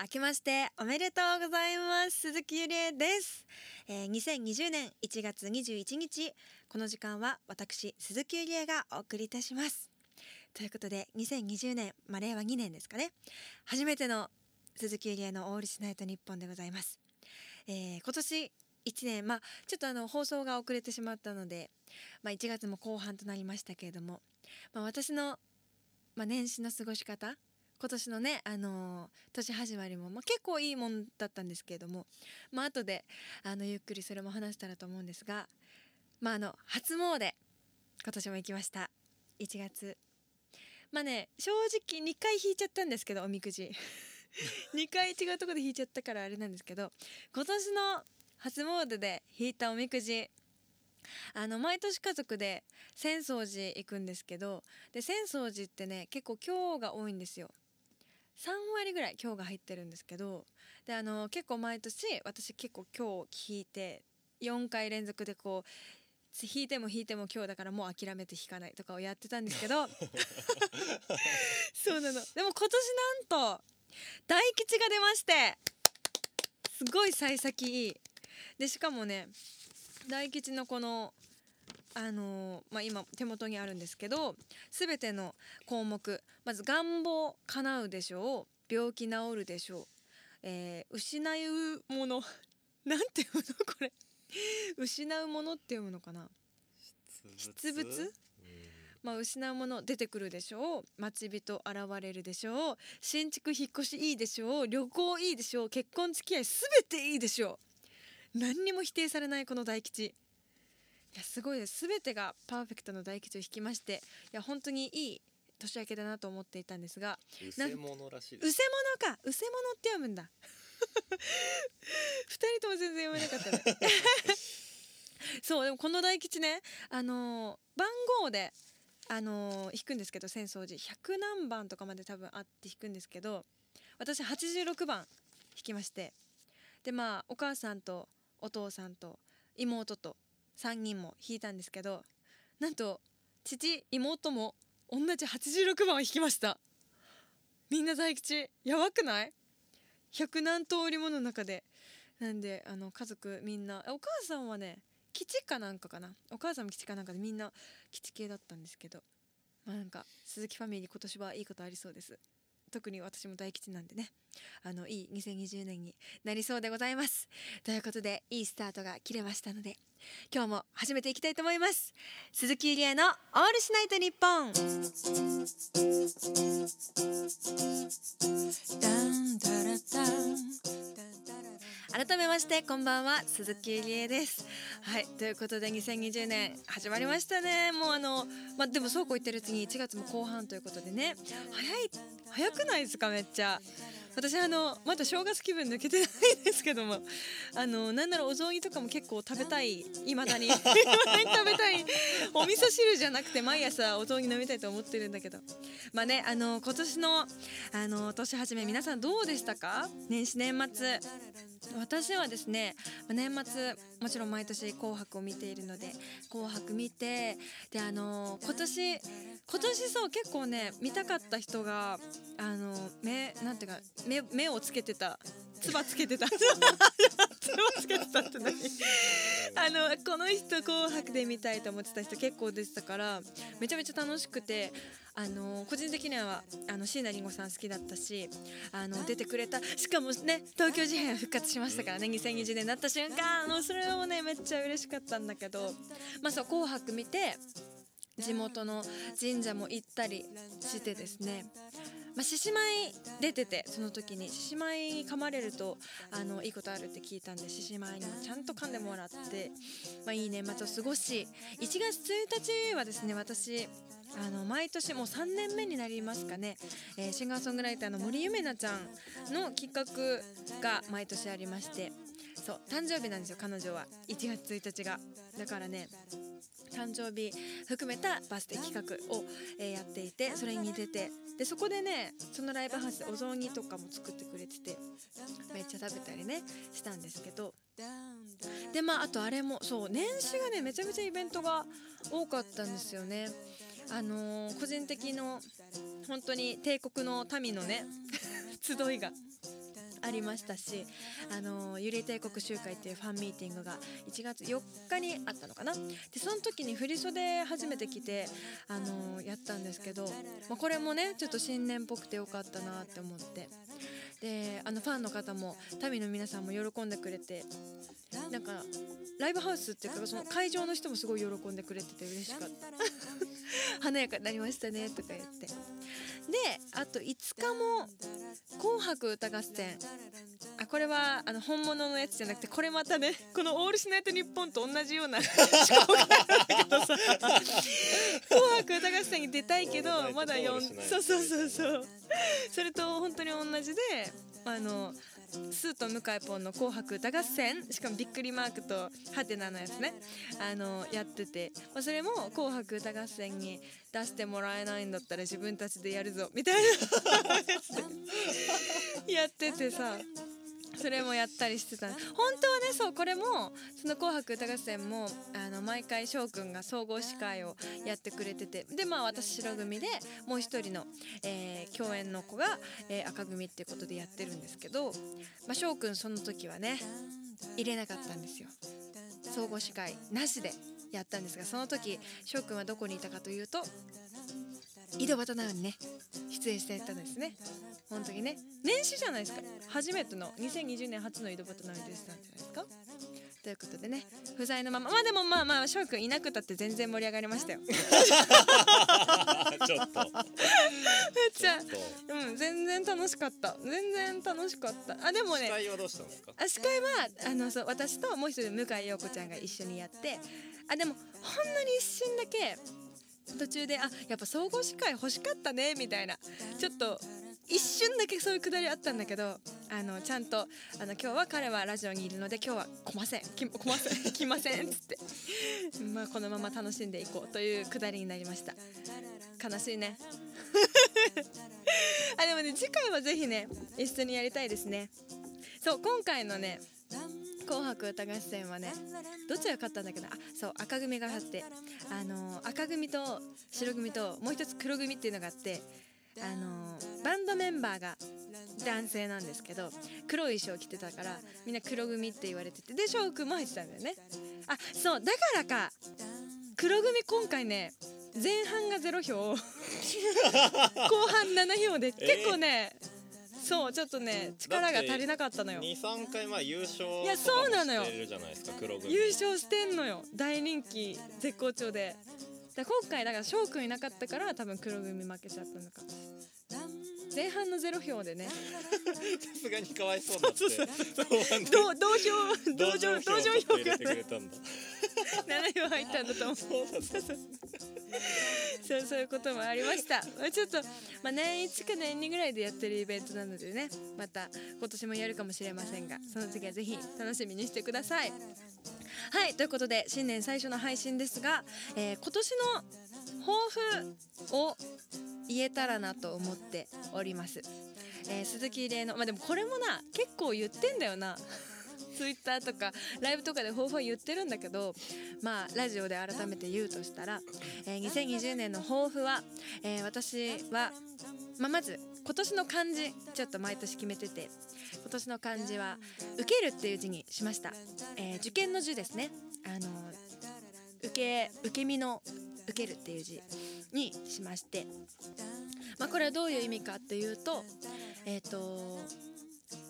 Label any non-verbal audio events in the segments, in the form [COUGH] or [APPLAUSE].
明けましておめでとうございます。鈴木ゆりえです、えー、2020年1月21日この時間は私鈴木ゆりえがお送りいたします。ということで2020年、まあ、令和2年ですかね。初めての鈴木ゆりえのオールシナイトニッポンでございます、えー、今年1年まあちょっとあの放送が遅れてしまったので、まあ、1月も後半となりましたけれども、まあ、私の、まあ、年始の過ごし方今年のね、あのー、年始まりも、まあ、結構いいもんだったんですけれども、まあ後であのゆっくりそれも話したらと思うんですが、まあ、あの初詣今年も行きました。1月。まあね正直2回引いちゃったんですけどおみくじ。[LAUGHS] 2回違うとこで引いちゃったからあれなんですけど今年の初詣で引いたおみくじ。あの毎年家族で浅草寺行くんですけどで浅草寺ってね結構今日が多いんですよ3割ぐらい今日が入ってるんですけどであの結構毎年私結構今日引いて4回連続でこう引いても引いても今日だからもう諦めて引かないとかをやってたんですけど。[LAUGHS] そうなの。でも今年なんと大吉が出ましてすごい幸先いい。でしかもね大吉のこのあのー、まあ、今手元にあるんですけど全ての項目まず願望叶うでしょう病気治るでしょう、えー、失うもの [LAUGHS] なんていうのこれ。[LAUGHS] 失うものって読むのかな。出物？まあ、失うもの出てくるでしょう待ち人現れるでしょう新築引っ越しいいでしょう旅行いいでしょう結婚付き合い全ていいでしょう。何にも否定されないこの大吉いやすごいです。全てがパーフェクトの大吉を引きましていや本当にいい年明けだなと思っていたんですがうせ者らしいです。うせ者か。うせ者って読むんだ。[LAUGHS] 二人とも全然読めなかったね。[LAUGHS] そうでもこの大吉ねあのー、番号であのー、引くんですけど浅草寺。100何番とかまで多分あって引くんですけど私86番引きましてでまあお母さんとお父さんと妹と3人も引いたんですけどなんと父妹も同じ86番を引きました。みんな大吉やばくない？100何通りもの中で。なんであの家族みんなお母さんはね基地かなんかかな？お母さんも基地かなんかでみんな基地系だったんですけどまあなんか鈴木ファミリー今年はいいことありそうです。特に私も大吉なんでね。あのいい2020年になりそうでございます。ということでいいスタートが切れましたので今日も始めていきたいと思います。鈴木ゆりえのオールシナイトニッポン。改めましてこんばんは鈴木ゆりえです。はいということで2020年始まりましたね。もうあのまあでもそうこう言ってるうちに1月も後半ということでね。早い早くないですかめっちゃ。私あのまだ正月気分抜けてないですけどもあのなんならお雑煮とかも結構食べたいいまだに食べたいお味噌汁じゃなくて毎朝お雑煮飲みたいと思ってるんだけど。まあねあの今年のあの年始め皆さんどうでしたか？年始年末。私はですね年末もちろん毎年「紅白」を見ているので「紅白」見てであの今年今年そう結構ね見たかった人があの目なんていうか目目をつけてた。つばつけてた。[LAUGHS] つばつけてたって何？[LAUGHS] あのこの人「紅白」で見たいと思ってた人結構出てたからめちゃめちゃ楽しくてあの個人的にはあの椎名林檎さん好きだったしあの出てくれた。しかもね東京事変復活しましたからね2020年になった瞬間。あのそれもねめっちゃ嬉しかったんだけど。まあそう「紅白」見て地元の神社も行ったりしてですねまあ、獅子舞出ててその時に獅子舞噛まれるとあのいいことあるって聞いたんで獅子舞にもちゃんと噛んでもらって、まあ、いい年末を過ごし1月1日はですね私あの毎年もう3年目になりますかね、えー、シンガーソングライターの森ゆめなちゃんの企画が毎年ありましてそう誕生日なんですよ彼女は。1月1日が。だからね誕生日含めたバスデー企画を、えー、やっていてそれに出て。でそこでねそのライブハウスでお雑煮とかも作ってくれててめっちゃ食べたりねしたんですけど。でまああとあれもそう年始がねめちゃめちゃイベントが多かったんですよね。あのー、個人的の本当に帝国の民のね [LAUGHS] 集いが。ありましたしあのゆり帝国集会っていうファンミーティングが1月4日にあったのかな。でその時に振り袖初めて着てあのやったんですけど、まあ、これもねちょっと新年っぽくてよかったなって思って。であのファンの方も民の皆さんも喜んでくれてなんかライブハウスっていうかその会場の人もすごい喜んでくれてて嬉しかった。[LAUGHS] 華やかになりましたねとか言って。であと5日も「紅白歌合戦」あこれはあの本物のやつじゃなくてこれまたね [LAUGHS] この「オールシナイトニッポン」と同じような思考があるんだけどさ「[LAUGHS] 紅白歌合戦」に出たいけどまだ4そうそうそうそう。それと本当に同じであのスーと向井ポンの「紅白歌合戦」しかもびっくりマークとハテナのやつね。あのやってて、まあ、それも「紅白歌合戦」に出してもらえないんだったら自分たちでやるぞみたいな。[LAUGHS] やっててさそれもやったりしてた。本当はねそうこれもその「紅白歌合戦も」あの毎回翔くんが総合司会をやってくれてて。でまあ私白組でもう一人の、えー共演の子が、えー赤組っていうことでやってるんですけど、まあ、翔くんその時はね入れなかったんですよ。総合司会なしでやったんですがその時翔くんはどこにいたかというと井戸端なにね出演していたんですね。本当にね。年始じゃないですか。初めての2020年初の井戸端なに出てたんじゃないですか。ということでね不在のまま。まあでもまあまあ翔くんいなくたって全然盛り上がりましたよ。ちょっと。めっちゃ。ちょっと。うん全然楽しかった。全然楽しかった。あでもね司会はどうしたんですか？あ司会はあのそう私ともう一人向井陽子ちゃんが一緒にやって。あでもほんのに一瞬だけ途中であやっぱ総合司会欲しかったねみたいな。ちょっと一瞬だけそういうくだりあったんだけどあのちゃんとあの今日は彼はラジオにいるので今日は来ません。来ません。来ません。[LAUGHS] っつって。まあこのまま楽しんでいこうというくだりになりました。悲しいね。[LAUGHS] あでもね次回はぜひね一緒にやりたいですね。そう今回のね「紅白歌合戦」はねどっちが勝ったんだっけどあそう赤組が勝ってあのー赤組と白組ともう一つ黒組っていうのがあってあのーバンドメンバーが男性なんですけど黒い衣装着てたからみんな黒組って言われててで翔くんも入ってたんだよね。あそうだからか黒組今回ね前半が0票 [LAUGHS] 後半7票で結構ね、そうちょっとね力が足りなかったのよ。二三回前優勝いやそうなのよ。してるじゃないですか黒組。優勝してんのよ。大人気絶好調で。で今回だから翔くんいなかったから多分黒組負けちゃったのか。前半のゼロ票でね。さすがにかわいそうだって。同同票同情同情票って入れてくがれたんだ。7票入ったんだ。と思うそうそうそういうこともありました。まあちょっと、まあ、年1か年2ぐらいでやってるイベントなのでねまた今年もやるかもしれませんがその次はぜひ楽しみにしてください。はいということで新年最初の配信ですが、えー今年の抱負を言えたらなと思っております、えー鈴木玲のまあでもこれもな結構言ってんだよなツイッターとかライブとかで抱負は言ってるんだけどまあラジオで改めて言うとしたら、えー2020年の抱負は、えー私は、まあ、まず今年の漢字ちょっと毎年決めてて今年の漢字は「受ける」っていう字にしました、えー受験の字ですね。あの受け受け身の「受ける」っていう字にしまして。まあこれはどういう意味かっていうとえっ、と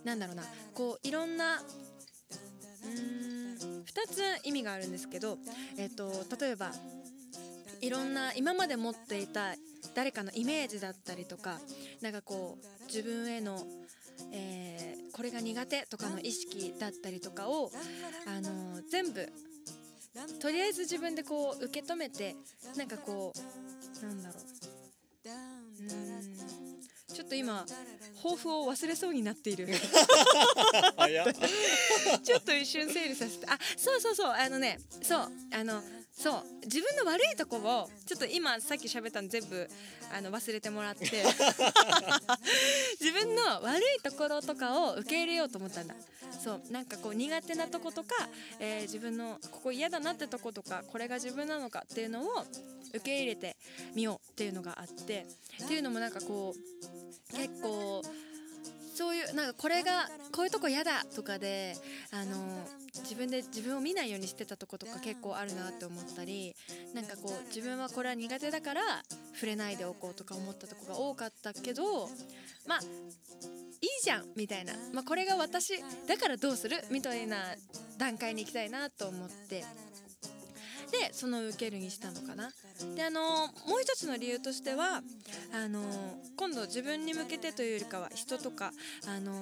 なんだろうな。こういろんな2つ意味があるんですけど、えっと例えばいろんな今まで持っていた誰かのイメージだったりとかなんかこう自分への、えーこれが苦手とかの意識だったりとかを、あのー全部とりあえず自分でこう受け止めてなんかこうなんだろう。と今抱負を忘れそうになっている。[LAUGHS] ちょっと一瞬整理させて。あそうそうそう。あのねそう。あのそう。自分の悪いとこをちょっと今さっき喋ったの全部あの忘れてもらって。[LAUGHS] 自分の悪いところとかを受け入れようと思ったんだ。そう。なんかこう苦手なとことか、えー自分のここ嫌だなってとことかこれが自分なのかっていうのを受け入れてみようっていうのがあってっていうのもなんかこう結構そういうなんかこれがこういうとこ嫌だとかであの自分で自分を見ないようにしてたとことか結構あるなって思ったりなんかこう自分はこれは苦手だから触れないでおこうとか思ったとこが多かったけどまあいいじゃんみたいな、まあ、これが私だからどうする？みたいな段階に行きたいなと思って。でその受けるにしたのかな。であのもう一つの理由としてはあの今度自分に向けてというよりかは人とかあの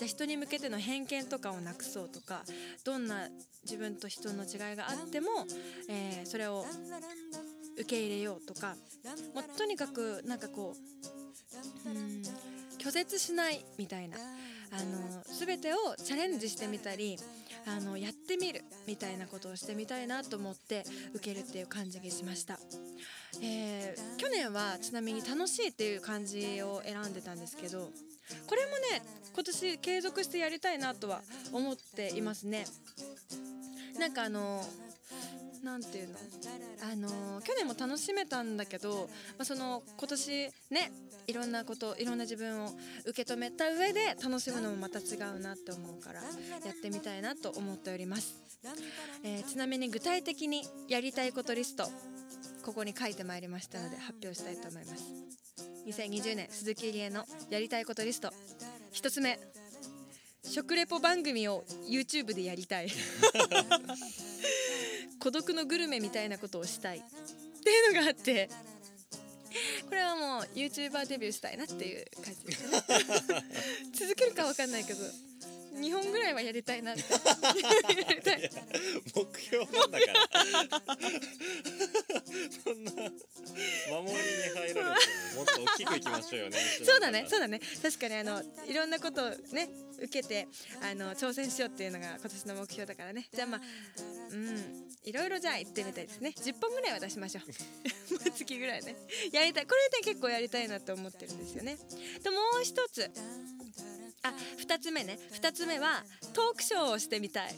じゃあ人に向けての偏見とかをなくそうとかどんな自分と人の違いがあっても、えーそれを受け入れようとかもうとにかくなんかこううん拒絶しないみたいなあの全てをチャレンジしてみたりあのやってみるみたいなことをしてみたいなと思って受けるっていう感じにしました、えー去年はちなみに楽しいっていう感じを選んでたんですけどこれもね今年継続してやりたいなとは思っていますね。なんかあのなんていうの？あの去年も楽しめたんだけど、まあ、その今年ねいろんなこといろんな自分を受け止めた上で楽しむのもまた違うなって思うからやってみたいなと思っております、えーちなみに具体的にやりたいことリストここに書いてまいりましたので発表したいと思います。2020年鈴木入江のやりたいことリスト。一つ目食レポ番組を YouTube でやりたい。[LAUGHS] 孤独のグルメみたいなことをしたい。っていうのがあって。これはもう YouTuber デビューしたいなっていう感じですね。[LAUGHS] 続けるかわかんないけど2本ぐらいはやりたいな [LAUGHS] 目標なんだから。そんな守りに入られてももっと大きくいきましょうよね。[LAUGHS] そうだねそうだね。確かにあのいろんなことをね受けてあの挑戦しようっていうのが今年の目標だからね。じゃあまあうんいろいろじゃあ行ってみたいですね。10本ぐらいは出しましょう。[LAUGHS] 毎月ぐらいね。やりたい。これね結構やりたいなと思ってるんですよね。でもう一つあ二つ目ね。二つ目はトークショーをしてみたい。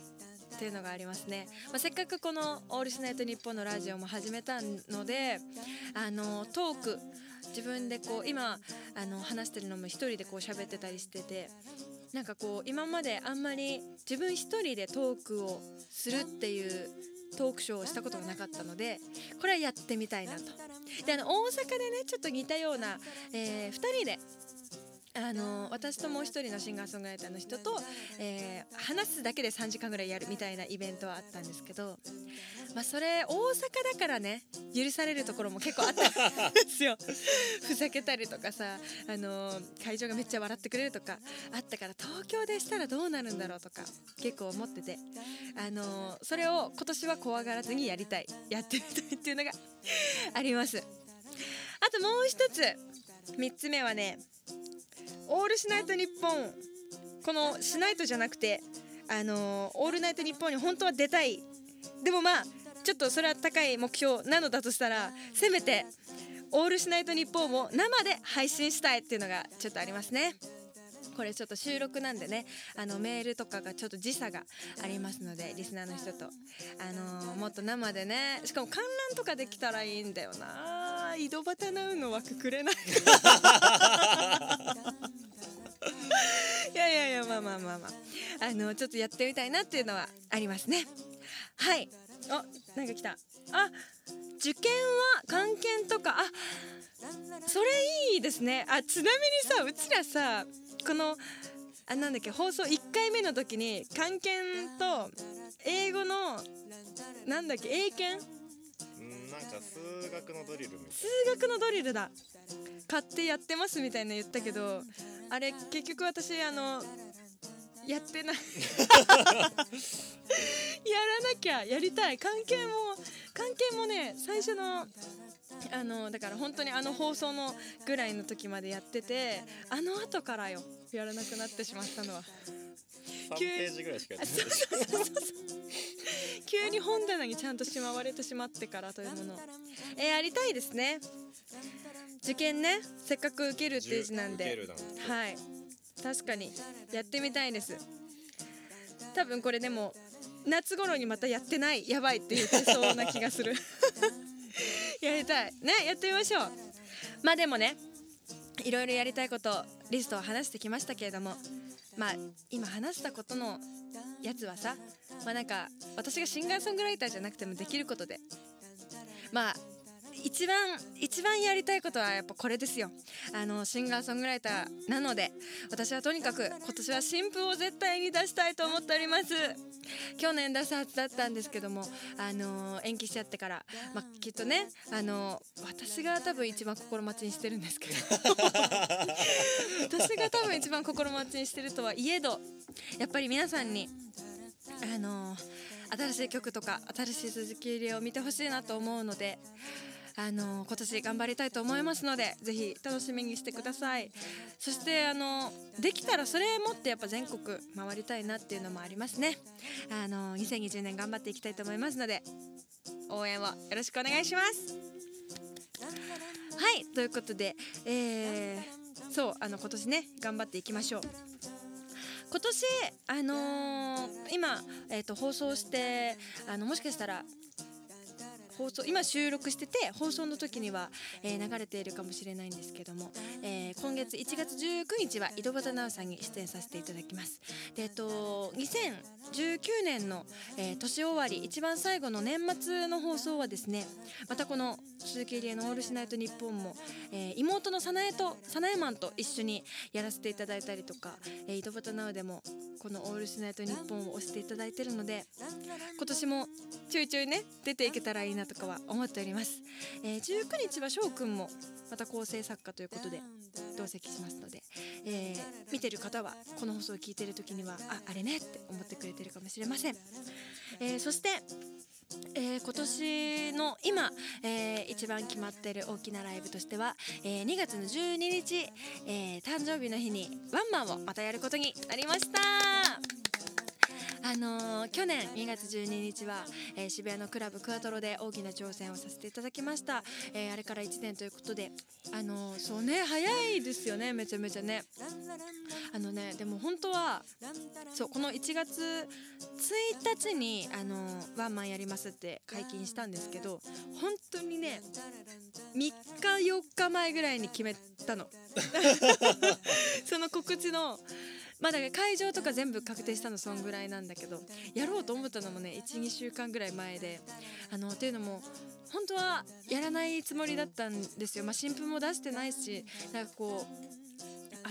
っていうのがありますね、まあ、せっかくこの「オールシナイトニッポン」のラジオも始めたのであのトーク自分でこう今あの話してるのも一人でこう喋ってたりしててなんかこう今まであんまり自分一人でトークをするっていうトークショーをしたことがなかったのでこれはやってみたいなと。であの大阪でねちょっと似たような、え2人であの私ともう一人のシンガーソングライターの人と、えー話すだけで3時間ぐらいやるみたいなイベントはあったんですけど、まあ、それ大阪だからね許されるところも結構あったんですよ。[LAUGHS] ふざけたりとかさ、あの会場がめっちゃ笑ってくれるとかあったから東京でしたらどうなるんだろうとか結構思ってて、あのそれを今年は怖がらずにやりたいやってみたいっていうのがあります。あともう一つ3つ目はねオールナイトニッポンこのしないとじゃなくてあのーオールナイトニッポンに本当は出たい。でもまあちょっとそれは高い目標なのだとしたらせめてオールしないと日本を生で配信したいっていうのがちょっとありますね。これちょっと収録なんでねあのメールとかがちょっと時差がありますのでリスナーの人と。あのーもっと生でねしかも観覧とかできたらいいんだよな。井戸端ナウの枠くれない [LAUGHS] いやいやいやまあまあまあまあ。あのちょっとやってみたいなっていうのはありますね。はい。あなんか来た。あ受験は関係とか。あそれいいですね。あちなみにさうちらさこのあなんだっけ放送1回目の時に関係と英語のなんだっけ英検？うんなんか数学のドリルみたい数学のドリルだ。買ってやってますみたいな言ったけどあれ結局私あのやってない。[LAUGHS] やらなきゃやりたい。関係も関係もね最初のあのだから本当にあの放送のぐらいの時までやっててあの後からよやらなくなってしまったのは。な3ページぐらいしかやってない。急に本棚にちゃんとしまわれてしまってからというもの。えーやりたいですね。受験ねせっかく受けるっていう字なんで。はい。確かにやってみたいです。多分これでも夏頃にまたやってないやばいって言ってそうな気がする [LAUGHS] やりたい。ねやってみましょう。まあでもねいろいろやりたいことリストを話してきましたけれどもまあ今話したことのやつはさまあなんか私がシンガーソングライターじゃなくてもできることで。まあ一番一番やりたいことはやっぱこれですよ。あのシンガーソングライターなので私はとにかく今年は新譜を絶対に出したいと思っております。去年出すはずだったんですけどもあの延期しちゃってから、まあ、きっとねあの私が多分一番心待ちにしてるんですけど。[LAUGHS] 私が多分一番心待ちにしてるとはいえどやっぱり皆さんにあの新しい曲とか新しい鈴木入りを見てほしいなと思うのであの今年頑張りたいと思いますのでぜひ楽しみにしてください。そしてあのできたらそれ持ってやっぱ全国回りたいなっていうのもありますね。あの2020年頑張っていきたいと思いますので応援をよろしくお願いします。はいということでえー、そうあの今年ね頑張っていきましょう。今年あのー今、えー、と放送してあのもしかしたら放送今収録してて放送の時には、えー流れているかもしれないんですけども、えー今月1月19日は井戸端直さんに出演させていただきます。でえっと2019年の、えー年終わり一番最後の年末の放送はですねまたこの鈴木入江の「オールシナイトニッポンも」えー妹の早苗と早苗マンと一緒にやらせていただいたりとか、えー井戸端直でもこの「オールシナイトニッポン」を押していただいてるので今年もちょいちょいね出ていけたらいいなととかは思っております、えー19日は翔くんもまた構成作家ということで同席しますので、えー見てる方はこの放送を聞いてる時にはああれねって思ってくれてるかもしれません、えーそしてえー今年の今、えー一番決まってる大きなライブとしては、えー2月の12日、えー誕生日の日にワンマンをまたやることになりました。あのー去年2月12日は、えー渋谷のクラブクアトロで大きな挑戦をさせていただきました、えーあれから1年ということであのーそうね早いですよねめちゃめちゃね。あのねでも本当はそうこの1月1日にあのーワンマンやりますって解禁したんですけど本当にね3日4日前ぐらいに決めたの。[LAUGHS] その告知のまあだ会場とか全部確定したのそんぐらいなんだけどやろうと思ったのもね12週間ぐらい前であのっていうのも本当はやらないつもりだったんですよ、まあ、新譜も出してないしなんかこう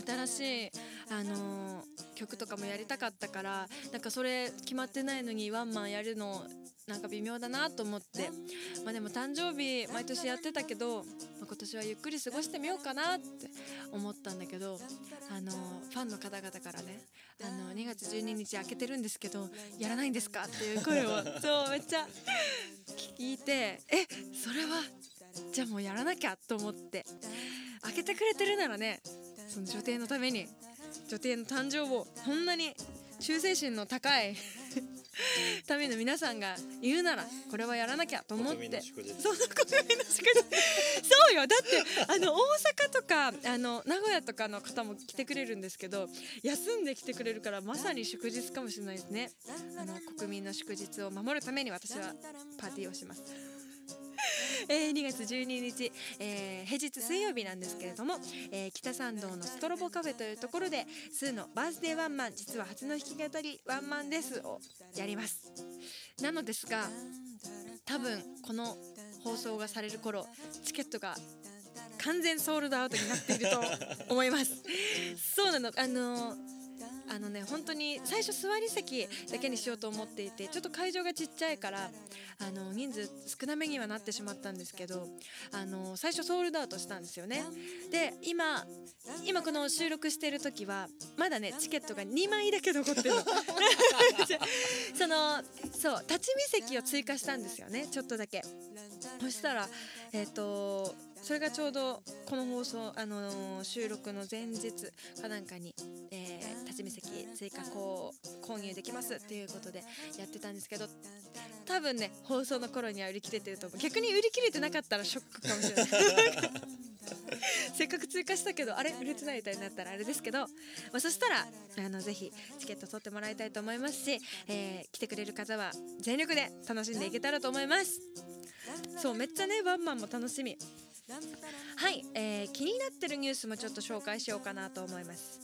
新しい、あのー曲とかもやりたかったからなんかそれ決まってないのにワンマンやるのなんか微妙だなと思って。まあでも誕生日毎年やってたけど、まあ今年はゆっくり過ごしてみようかなって思ったんだけどあのファンの方々からねあの2月12日開けてるんですけどやらないんですかっていう声を [LAUGHS] そうめっちゃ聞いてえそれはじゃあもうやらなきゃと思って開けてくれてるならねその女帝のために女帝の誕生をそんなに忠誠心の高い [LAUGHS] ための皆さんがいるならこれはやらなきゃと思って。そうそうよ。だってあの大阪とかあの名古屋とかの方も来てくれるんですけど休んで来てくれるからまさに祝日かもしれないですね。あの国民の祝日を守るために私はパーティーをします [LAUGHS] えー2月12日、えー平日水曜日なんですけれども、えー北参道のストロボカフェというところで「スーのバースデーワンマン実は初の弾き語りワンマンです」をやります。なのですが多分この放送がされる頃チケットが完全ソールドアウトになっていると思います。[LAUGHS] そうなの。あのあのね本当に最初座り席だけにしようと思っていてちょっと会場がちっちゃいからあの人数少なめにはなってしまったんですけどあの最初ソールドアウトしたんですよね。で今今この収録してる時はまだねチケットが2枚だけ残ってる [LAUGHS] そのそう立ち見席を追加したんですよねちょっとだけ。そしたらえっ、とそれがちょうどこの放送、あのー収録の前日かなんかに、えー立ち見席追加こう購入できますっていうことでやってたんですけど多分ね放送の頃には売り切れてると思う。逆に売り切れてなかったらショックかもしれない。せっかく追加したけどあれ売れてないみたいになったらあれですけど、まあ、そしたらあのぜひチケット取ってもらいたいと思いますし、えー来てくれる方は全力で楽しんでいけたらと思います。そうめっちゃねワンマンも楽しみ。はい、えー気になってるニュースもちょっと紹介しようかなと思います。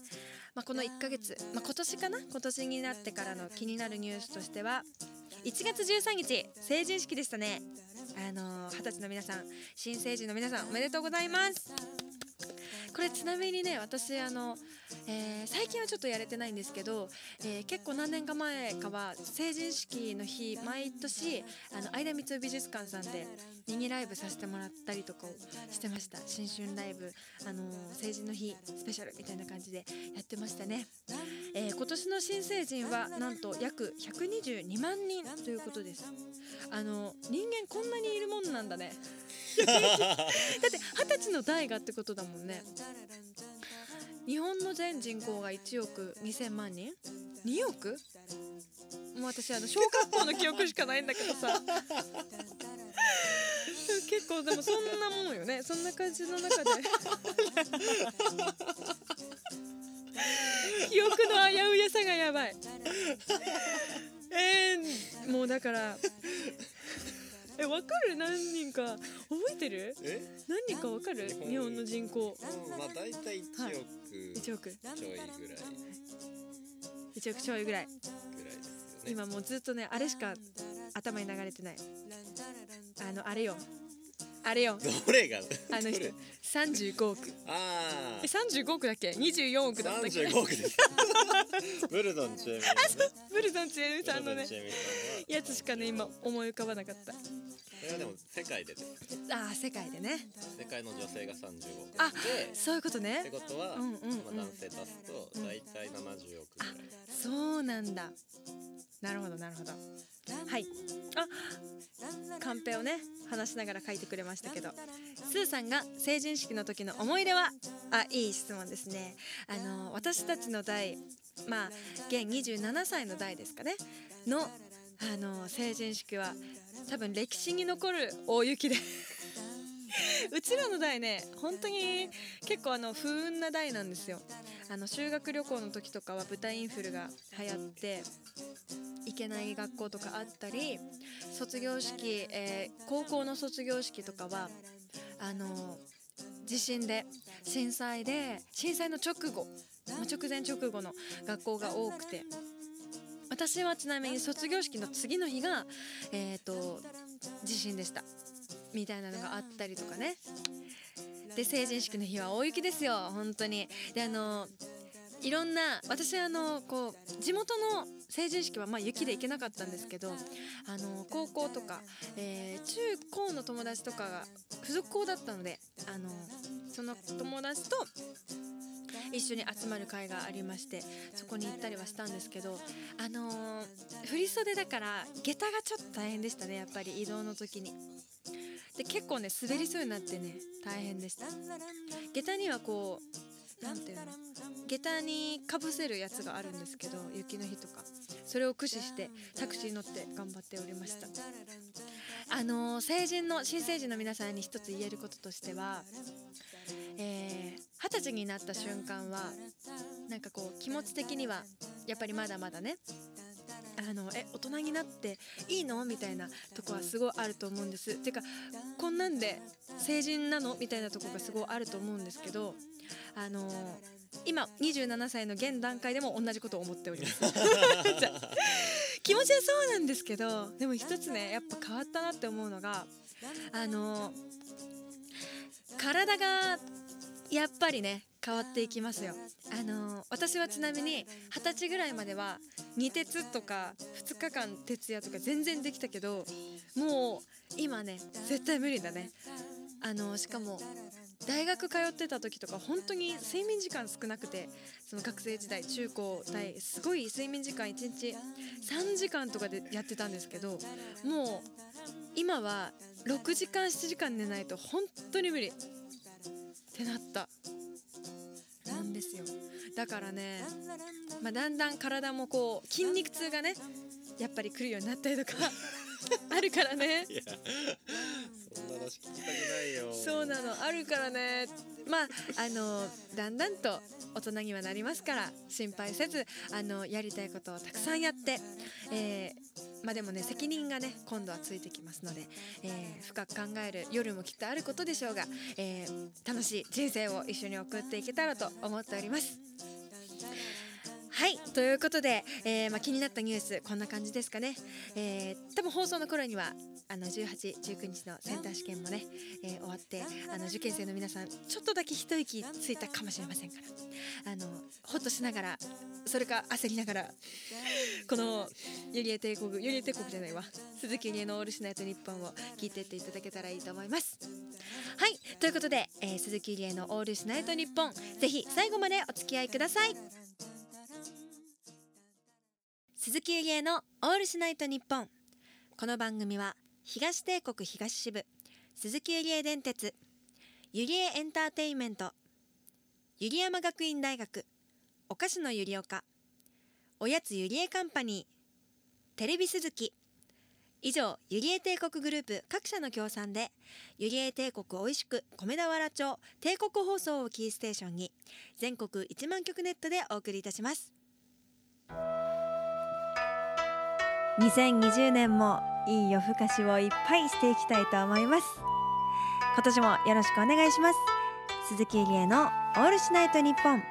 まあ、この1ヶ月、まあ、今年かな？今年になってからの気になるニュースとしては1月13日成人式でしたね。あのー二十歳の皆さん新成人の皆さんおめでとうございます。これちなみにね私あの、えー最近はちょっとやれてないんですけど、えー結構何年か前かは成人式の日毎年あの相田光美術館さんでミニライブさせてもらったりとかをしてました。新春ライブ、あのー成人の日スペシャルみたいな感じでやってましたね、えー今年の新成人はなんと約122万人ということです。あの人間こんなにいるもんなんだね。[LAUGHS] だって二十歳の代がってことだもんね日本の全人口が1億2000万人？2億？もう私あの小学校の記憶しかないんだけどさ。[LAUGHS] 結構でもそんなもんよね。そんな感じの中で。[LAUGHS] 記憶の危うやさがやばい。えー、もうだからえわかる？何人か。覚えてる？え？何人かわかる？日本。の人口。うんまあ大体1はい。億1億。ちょいぐらい。ぐらい1億ちょい。ぐらいですよね。今もうずっとねあれしか頭に流れてない。あのあれよあれよ。どれが？あの人。どれ35億。あえ35億だっけ？24億だあったっけ？35億です。[LAUGHS] ブルドンチェミさんね。ブルゾンちえみさんのね。ブルドンチェミさんは。やつしかね今思い浮かばなかった。それはでも世界でああ世界でね。世界の女性が35億あでそういうことっねてことは、うんうんうん。まあ、男性足すと大体70億ぐらい、そうなんだなるほどなるほど。はい。あカンペをね話しながら書いてくれましたけど。スーさんが成人式の時の思い出は？あいい質問ですね。あの私たちの代まあ現27歳の代ですかね。のあの成人式は多分歴史に残る大雪で。[LAUGHS] うちらの代ね本当に結構あの不運な代なんですよあの修学旅行の時とかは豚インフルが流行って行けない学校とかあったり卒業式、えー高校の卒業式とかはあの地震で震災で震災の直後ま直前直後の学校が多くて。私はちなみに卒業式の次の日がえっ、と地震でした。みたいなのがあったりとかね。で成人式の日は大雪ですよ本当に。であのいろんな私あのこう地元の成人式はま雪で行けなかったんですけどあの高校とか、えー中高の友達とかが付属校だったのであのその友達と一緒に集まる会がありましてそこに行ったりはしたんですけどあのー振袖だから下駄がちょっと大変でしたねやっぱり移動の時に。で結構ね滑りそうになってね大変でした下駄にはこうなんていうの下駄にかぶせるやつがあるんですけど雪の日とか。それを駆使してタクシーに乗って頑張っておりました。あの成人の新成人の皆さんに一つ言えることとしてはえー二十歳になった瞬間はなんかこう気持ち的にはやっぱりまだまだねあのえ大人になっていいの？みたいなとこはすごいあると思うんです。てかこんなんで成人なの？みたいなとこがすごいあると思うんですけどあの今27歳の現段階でも同じことを思っております。[LAUGHS] 気持ちはそうなんですけどでも一つねやっぱ変わったなって思うのがあの体がやっぱりね変わっていきますよ。あの私はちなみに二十歳ぐらいまでは二鉄とか2日間徹夜とか全然できたけどもう今ね絶対無理だね。あのしかも大学通ってた時とか本当に睡眠時間少なくてその学生時代中高大すごい睡眠時間1日3時間とかでやってたんですけどもう今は6時間7時間寝ないと本当に無理。ってなった。なんですよ。だからね、まあ、だんだん体もこう筋肉痛がねやっぱり来るようになったりとかあるからね。そうなのあるからねまああのだんだんと大人にはなりますから心配せずあのやりたいことをたくさんやって、えーまあでもね責任がね今度はついてきますので、えー深く考える夜もきっとあることでしょうが、えー楽しい人生を一緒に送っていけたらと思っております。はいということで、えーまあ、気になったニュースこんな感じですかね、えー多分放送の頃にはあの1819日のセンター試験もね、えー終わってあの受験生の皆さんちょっとだけ一息ついたかもしれませんからあのほっとしながらそれか焦りながらこの「ゆりえ帝国」ゆりえ帝国じゃないわ鈴木ゆりえの「オールシナイトニッポン」を聞いてっていただけたらいいと思います。はいということで、えー鈴木ゆりえの「オールシナイトニッポン」ぜひ最後までお付き合いください。鈴木ゆりの「オールシナイトニッポン」この番組は東帝国東支部鈴木ゆり電鉄ゆりエンターテインメントゆり山学院大学お菓子のゆりおかおやつゆりえカンパニーテレビ鈴木。以上ゆりえ帝国グループ各社の協賛でゆりえ帝国おいしく米田原町帝国放送をキーステーションに全国1万局ネットでお送りいたします。2020年もいい夜更かしをいっぱいしていきたいと思います。今年もよろしくお願いします。鈴木ゆりえのオールシナイトニッポン。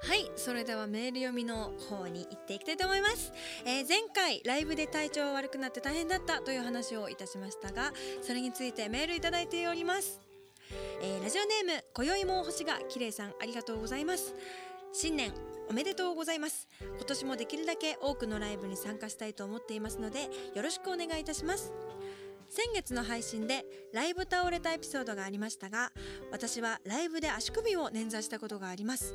はいそれではメール読みの方にいきたいと思います、えー前回ライブで体調悪くなって大変だったという話をいたしましたがそれについてメールいただいております、えーラジオネーム今宵も星が綺麗さんありがとうございます。新年おめでとうございます。今年もできるだけ多くのライブに参加したいと思っていますのでよろしくお願いいたします。先月の配信でライブ倒れたエピソードがありましたが私はライブで足首を捻挫したことがあります。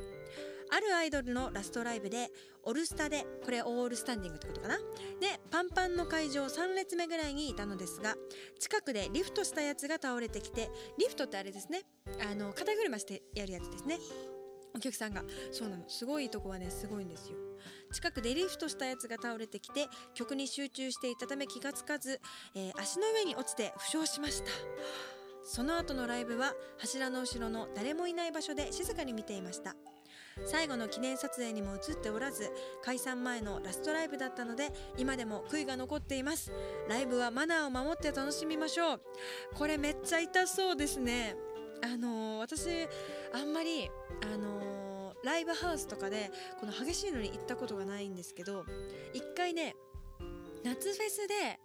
あるアイドルのラストライブでオルスタでこれオールスタンディングってことかな？でパンパンの会場3列目ぐらいにいたのですが近くでリフトしたやつが倒れてきてリフトってあれですね。あの肩車してやるやつですね。お客さんが。そうなの。すごいとこはねすごいんですよ。近くでリフトしたやつが倒れてきて曲に集中していたため気がつかず、えー足の上に落ちて負傷しました。その後のライブは柱の後ろの誰もいない場所で静かに見ていました。最後の記念撮影にも映っておらず解散前のラストライブだったので今でも悔いが残っています。ライブはマナーを守って楽しみましょう。これめっちゃ痛そうですね。あのー私あんまりあのーライブハウスとかでこの激しいのに行ったことがないんですけど一回ね夏フェスで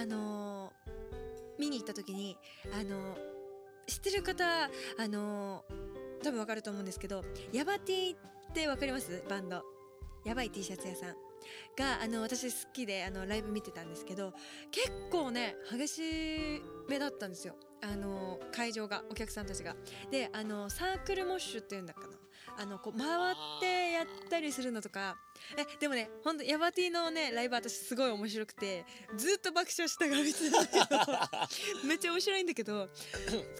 あのー見に行った時にあのー知ってる方あのー多分わかると思うんですけどヤバティってわかります？バンド。やばい T シャツ屋さん。があの私好きであのライブ見てたんですけど結構ね激しめだったんですよ。あの会場がお客さんたちが。であのサークルモッシュっていうんだかな。あのこう回ってやったりするのとか。えでもねほんとヤバティのねライブ私すごい面白くてずっと爆笑しながら見てたんだけど。[LAUGHS] めっちゃ面白いんだけど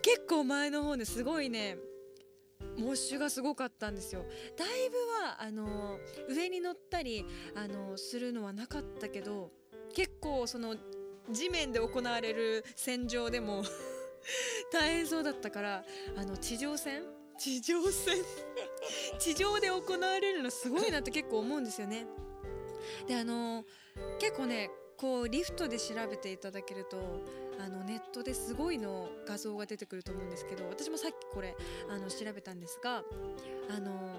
結構前の方ですごいねモッシュがすごかったんですよ。だいぶはあの上に乗ったりあのするのはなかったけど結構その地面で行われる戦場でも [LAUGHS] 大変そうだったからあの地上戦？地上戦？[LAUGHS] 地上で行われるのすごいなって結構思うんですよね。であの結構ねこうリフトで調べていただけるとあのネットですごいの画像が出てくると思うんですけど私もさっきこれあの調べたんですがあの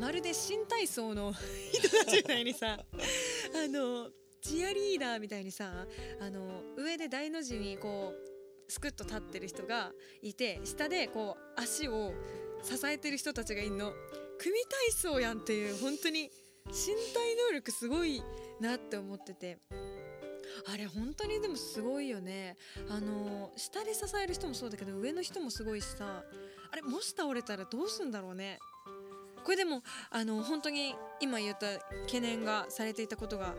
まるで新体操の [LAUGHS] 人たちみたいにさあのチアリーダーみたいにさあの上で大の字にこうスクッと立ってる人がいて下でこう足を支えてる人たちがいんの。組体操やんっていう本当に身体能力すごいなって思っててあれ本当にでもすごいよね。あの下で支える人もそうだけど上の人もすごいしさ。あれもし倒れたらどうすんだろうね。これでもあの本当に今言った懸念がされていたことが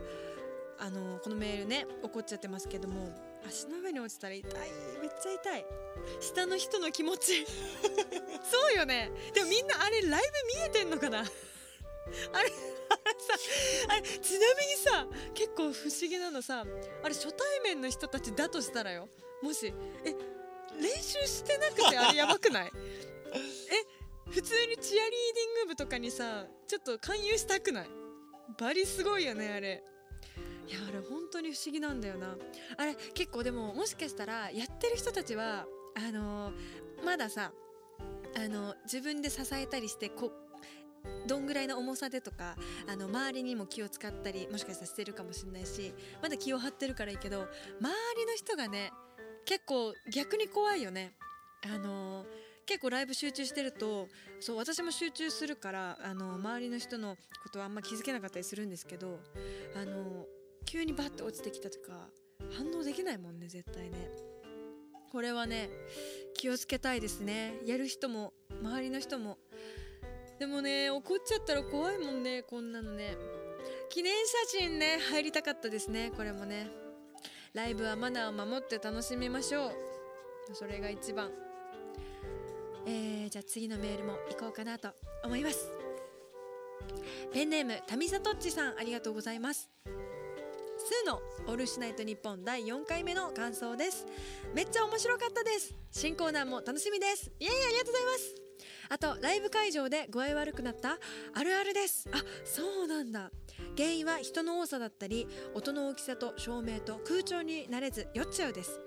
あのこのメールね起こっちゃってますけども足の上に落ちたら痛いめっちゃ痛い。下の人の気持ち。[LAUGHS] そうよね。でもみんなあれライブ見えてんのかな？[LAUGHS] あれ [LAUGHS] あれさあれちなみにさ結構不思議なのさあれ初対面の人たちだとしたらよもしえ練習してなくてあれ [LAUGHS] やばくない？え普通にチアリーディング部とかにさちょっと勧誘したくない？バリすごいよねあれ。いやあれ本当に不思議なんだよな。あれ結構でももしかしたらやってる人たちはあのーまださあの自分で支えたりしてこどんぐらいの重さでとかあの周りにも気を使ったりもしかしたらしてるかもしれないしまだ気を張ってるからいいけど周りの人がね結構逆に怖いよね。あのー結構ライブ集中してるとそう私も集中するからあの周りの人のことはあんま気づけなかったりするんですけどあの急にバッて落ちてきたとか反応できないもんね絶対ねこれはね気をつけたいですねやる人も周りの人もでもね怒っちゃったら怖いもんねこんなのね。記念写真ね入りたかったですねこれもね。ライブはマナーを守って楽しみましょう。それが一番。えー、じゃあ次のメールも行こうかなと思います。ペンネームタミサトッチさんありがとうございます。スーのオールシュナイトニッポン第4回目の感想です。めっちゃ面白かったです。新コーナーも楽しみです。イエイありがとうございます。あとライブ会場で具合悪くなった？あるあるです。あそうなんだ。原因は人の多さだったり音の大きさと照明と空調に慣れず酔っちゃうです。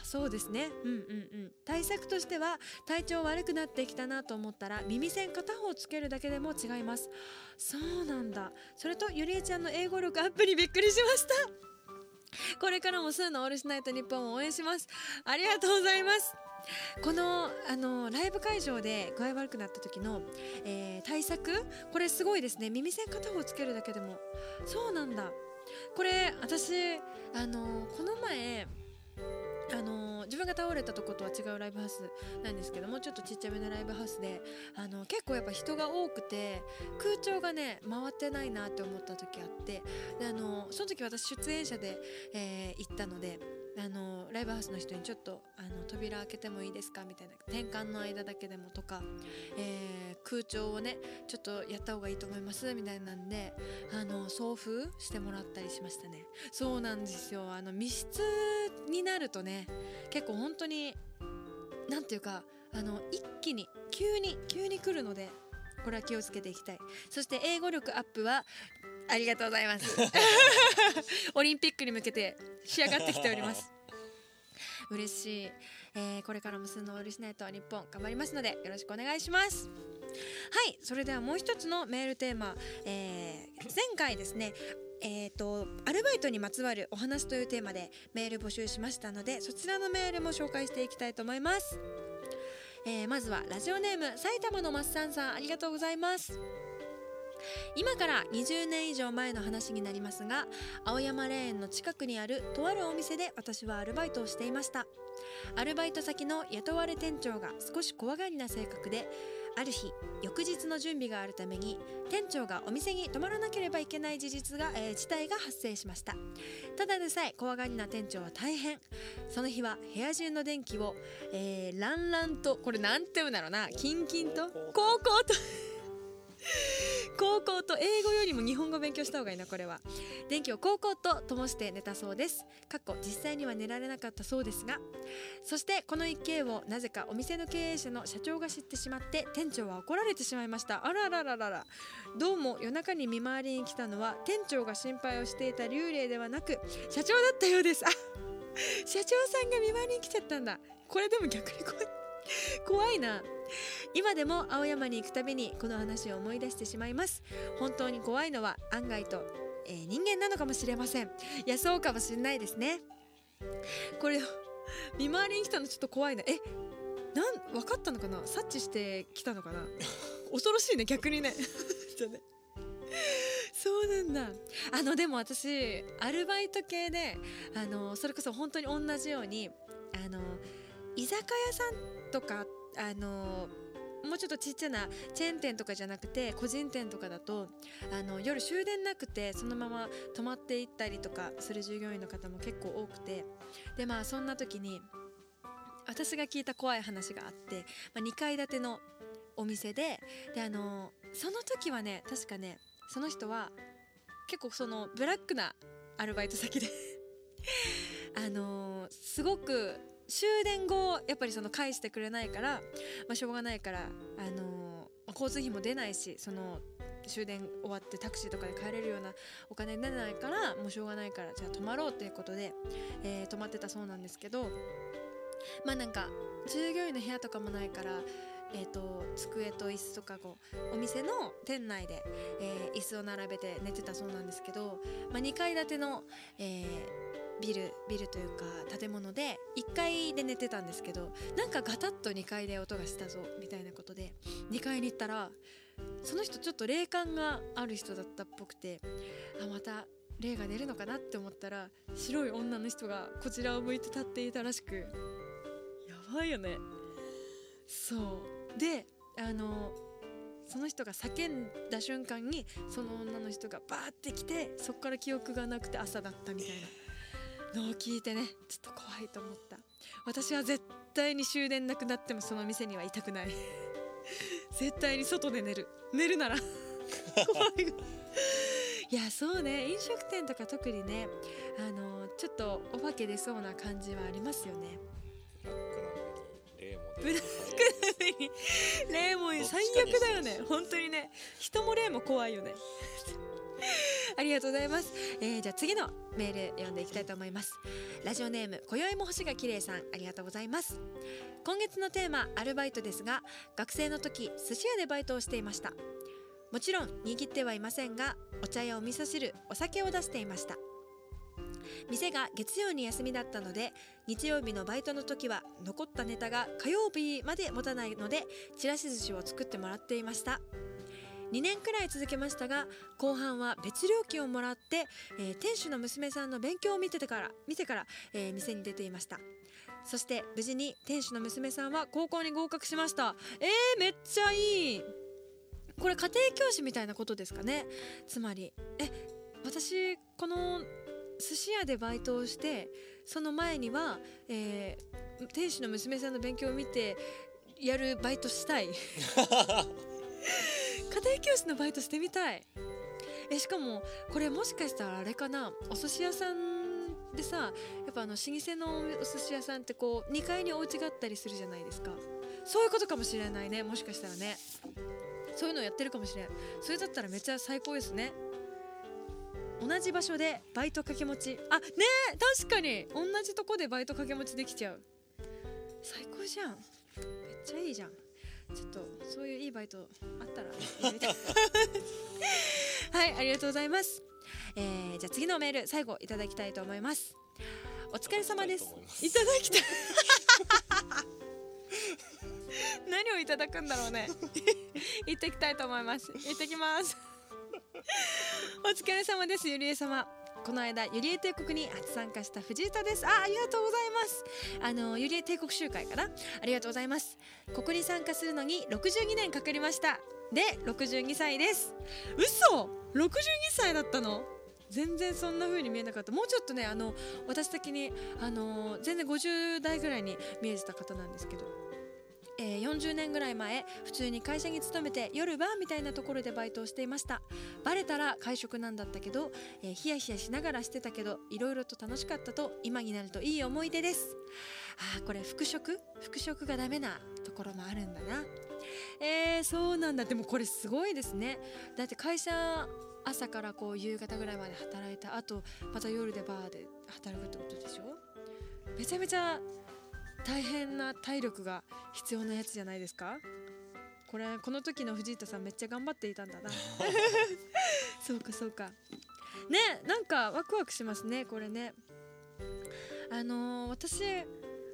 あそうですね。うんうんうん。対策としては体調悪くなってきたなと思ったら耳栓片方つけるだけでも違います。そうなんだ。それとゆりえちゃんの英語力アップにびっくりしました。これからもスーのオールシナイトニッポンを応援します。ありがとうございます。このあのライブ会場で具合悪くなった時の、えー対策これすごいですね。耳栓片方つけるだけでも。そうなんだ。これ私あのこの前あの自分が倒れたとことは違うライブハウスなんですけどもちょっとちっちゃめのライブハウスであの結構やっぱ人が多くて空調がね回ってないなって思った時あってであのその時私出演者で、えー行ったのであのライブハウスの人にちょっとあの扉開けてもいいですか？みたいな。転換の間だけでもとか、えー空調をねちょっとやった方がいいと思います。みたいなんであの送風してもらったりしましたね。そうなんですよ。あの密室になるとね結構本当になんていうかあの一気に急に急に来るのでこれは気をつけていきたい。そして英語力アップはありがとうございます。[LAUGHS] オリンピックに向けて仕上がってきております。[LAUGHS] 嬉しい、えーこれからもスノールしないと日本頑張りますのでよろしくお願いします。はいそれではもう一つのメールテーマ、えー前回ですねえー、とアルバイトにまつわるお話というテーマでメール募集しましたのでそちらのメールも紹介していきたいと思います、えーまずはラジオネーム埼玉のマッサンさんありがとうございます。今から20年以上前の話になりますが青山霊園の近くにあるとあるお店で私はアルバイトをしていました。アルバイト先の雇われ店長が少し怖がりな性格である日翌日の準備があるために店長がお店に泊まらなければいけない事実が、えー事態が発生しました。ただでさえ怖がりな店長は大変。その日は部屋中の電気を、えー、ランランとこれなんて言うんだろうな。キンキンと高校と [LAUGHS] 高校と英語よりも日本語勉強した方がいいなこれは。電気を高校と灯して寝たそうです。かっこ実際には寝られなかったそうですが。そしてこの一件をなぜかお店の経営者の社長が知ってしまって店長は怒られてしまいました。あららららら。どうも夜中に見回りに来たのは店長が心配をしていた幽霊ではなく社長だったようです。あ社長さんが見回りに来ちゃったんだ。これでも逆に怖い [LAUGHS] 怖いな。今でも青山に行くたびにこの話を思い出してしまいます。本当に怖いのは案外と、えー人間なのかもしれません。いやそうかもしれないですね。これ見回りに来たのちょっと怖いな。えなん分かったのかな？察知してきたのかな？恐ろしいね逆にね。[LAUGHS] じゃね。そうなんだ。あのでも私アルバイト系であのそれこそ本当に同じようにあの居酒屋さんとかあのもうちょっとちっちゃなチェーン店とかじゃなくて個人店とかだとあの夜終電なくてそのまま泊まっていったりとかする従業員の方も結構多くてでまあそんな時に私が聞いた怖い話があって、まあ、2階建てのお店でであのその時はね確かねその人は結構そのブラックなアルバイト先で [LAUGHS] あのすごく終電後やっぱりその返してくれないから、まあ、しょうがないからあの交通費も出ないしその終電終わってタクシーとかで帰れるようなお金にならないからもうしょうがないからじゃあ泊まろうっていうことで、えー泊まってたそうなんですけどまあなんか従業員の部屋とかもないから、えー、と机と椅子とかこうお店の店内で、えー椅子を並べて寝てたそうなんですけど、まあ、2階建ての、えービルビルというか建物で1階で寝てたんですけどなんかガタッと2階で音がしたぞみたいなことで2階に行ったらその人ちょっと霊感がある人だったっぽくてあまた霊が出るのかなって思ったら白い女の人がこちらを向いて立っていたらしくやばいよね。そう。であのその人が叫んだ瞬間にその女の人がバーって来てそこから記憶がなくて朝だったみたいな。のを聞いてねちょっと怖いと思った。私は絶対に終電なくなってもその店にはいたくない。[LAUGHS] 絶対に外で寝る。寝るなら。[LAUGHS] 怖い。[LAUGHS] いやそうね。飲食店とか特にねあのちょっとお化け出そうな感じはありますよね。ブラックなのに霊も出る霊も最悪だよね。本当にね。人も霊も怖いよね [LAUGHS] ありがとうございます、えーじゃあ次のメール読んでいきたいと思います。ラジオネーム今宵も星が綺麗さんありがとうございます。今月のテーマアルバイトですが学生の時寿司屋でバイトをしていました。もちろん握ってはいませんがお茶やお味噌汁お酒を出していました。店が月曜に休みだったので日曜日のバイトの時は残ったネタが火曜日まで持たないのでちらし寿司を作ってもらっていました。2年くらい続けましたが後半は別料金をもらって、えー店主の娘さんの勉強を見ててから見てから、えー店に出ていました。そして無事に店主の娘さんは高校に合格しました。えー、めっちゃいい。これ家庭教師みたいなことですかね。つまりえ私この寿司屋でバイトをしてその前には、えー店主の娘さんの勉強を見てやるバイトしたい。[LAUGHS] [LAUGHS] 家庭教師のバイトしてみたい。えしかもこれもしかしたらあれかな。お寿司屋さんでさやっぱあの老舗のお寿司屋さんってこう2階にお家があったりするじゃないですか。そういうことかもしれないねもしかしたらね。そういうのをやってるかもしれん。それだったらめっちゃ最高ですね。同じ場所でバイト掛け持ち。あねえ確かに。同じとこでバイト掛け持ちできちゃう。最高じゃん。めっちゃいいじゃん。ちょっとそういういいバイトあったら。[LAUGHS] はいありがとうございます、えー、じゃあ次のメール最後いただきたいと思います。お疲れ様です。いただきたい。[LAUGHS] 何をいただくんだろうね。[LAUGHS] 行ってきたいと思います。行ってきます。お疲れ様ですゆりえ様この間ゆりえ帝国に初参加した藤田です。あありがとうございます。あのゆりえ帝国集会かな？ありがとうございます。ここに参加するのに62年かかりました。で62歳です。嘘！62歳だったの？全然そんな風に見えなかった。もうちょっとねあの私的にあの全然50代ぐらいに見えてた方なんですけど。えー40年ぐらい前普通に会社に勤めて夜バーみたいなところでバイトをしていました。バレたら会食なんだったけど、えーヒヤヒヤしながらしてたけどいろいろと楽しかったと今になるといい思い出です。あこれ復職復職がダメなところもあるんだな。えー、そうなんだ。でもこれすごいですね。だって会社朝からこう夕方ぐらいまで働いた後また夜でバーで働くってことでしょ？めちゃめちゃ大変な体力が必要なやつじゃないですか？これこの時の藤田さんめっちゃ頑張っていたんだな。[LAUGHS] そうかそうか。ねなんかワクワクしますねこれね。あのー私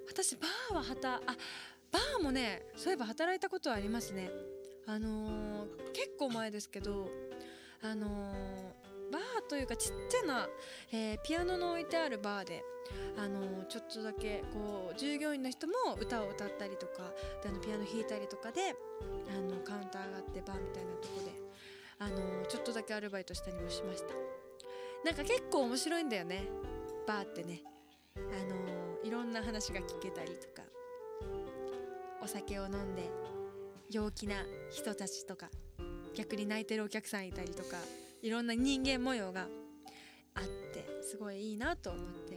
私バーははたあバーもねそういえば働いたことはありますね。あのー結構前ですけどあのーバーというかちっちゃな、えーピアノの置いてあるバーであのちょっとだけこう従業員の人も歌を歌ったりとかであのピアノ弾いたりとかであのカウンターがあってバーみたいなとこであのちょっとだけアルバイトしたりもしました。なんか結構面白いんだよね。バーってね。あのいろんな話が聞けたりとか。お酒を飲んで陽気な人たちとか逆に泣いてるお客さんいたりとかいろんな人間模様があってすごいいいなと思って。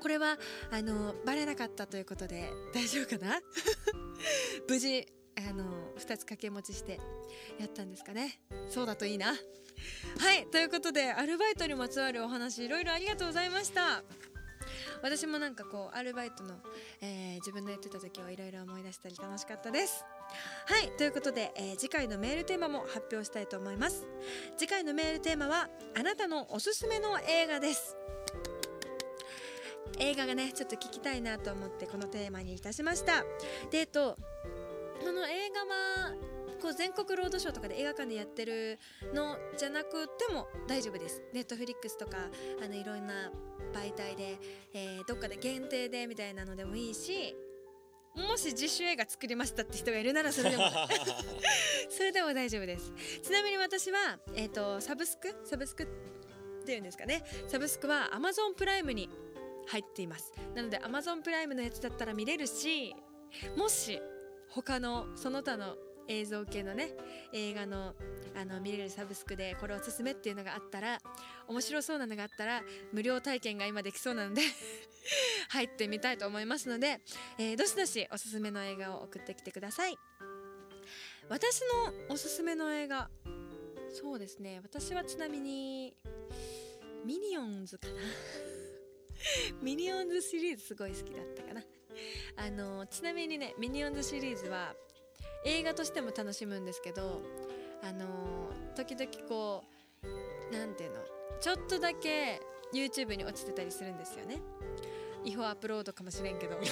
これはあのバレなかったということで [LAUGHS] 大丈夫かな？[LAUGHS] 無事あの2つ掛け持ちしてやったんですかね？そうだといいな。はいということでアルバイトにまつわるお話いろいろありがとうございました。私もなんかこうアルバイトの、えー、自分のやってた時をいろいろ思い出したり楽しかったです。はいということで、えー、次回のメールテーマも発表したいと思います。次回のメールテーマはあなたのおすすめの映画です。映画がねちょっと聞きたいなと思ってこのテーマにいたしました。でえっとこの映画はこう全国ロードショーとかで映画館でやってるのじゃなくても大丈夫です。ネットフリックスとかあのいろんな媒体で、えー、どっかで限定でみたいなのでもいいしもし自主映画作りましたって人がいるならそれでも [LAUGHS] それでも大丈夫です。ちなみに私は、えーと、サブスク？サブスクっていうんですかね。サブスクは Amazon プライムに入っています。なので Amazon プライムのやつだったら見れるしもし他のその他の映像系のね映画のあの見れるサブスクでこれおすすめっていうのがあったら面白そうなのがあったら無料体験が今できそうなので [LAUGHS] 入ってみたいと思いますので、えー、どしどしおすすめの映画を送ってきてください。私のおすすめの映画そうですね。私はちなみにミニオンズかな。[LAUGHS] ミニオンズシリーズすごい好きだったかな。あのちなみにねミニオンズシリーズは映画としても楽しむんですけどあの時々こう何ていうのちょっとだけ YouTube に落ちてたりするんですよね。違法アップロードかもしれんけど。[LAUGHS]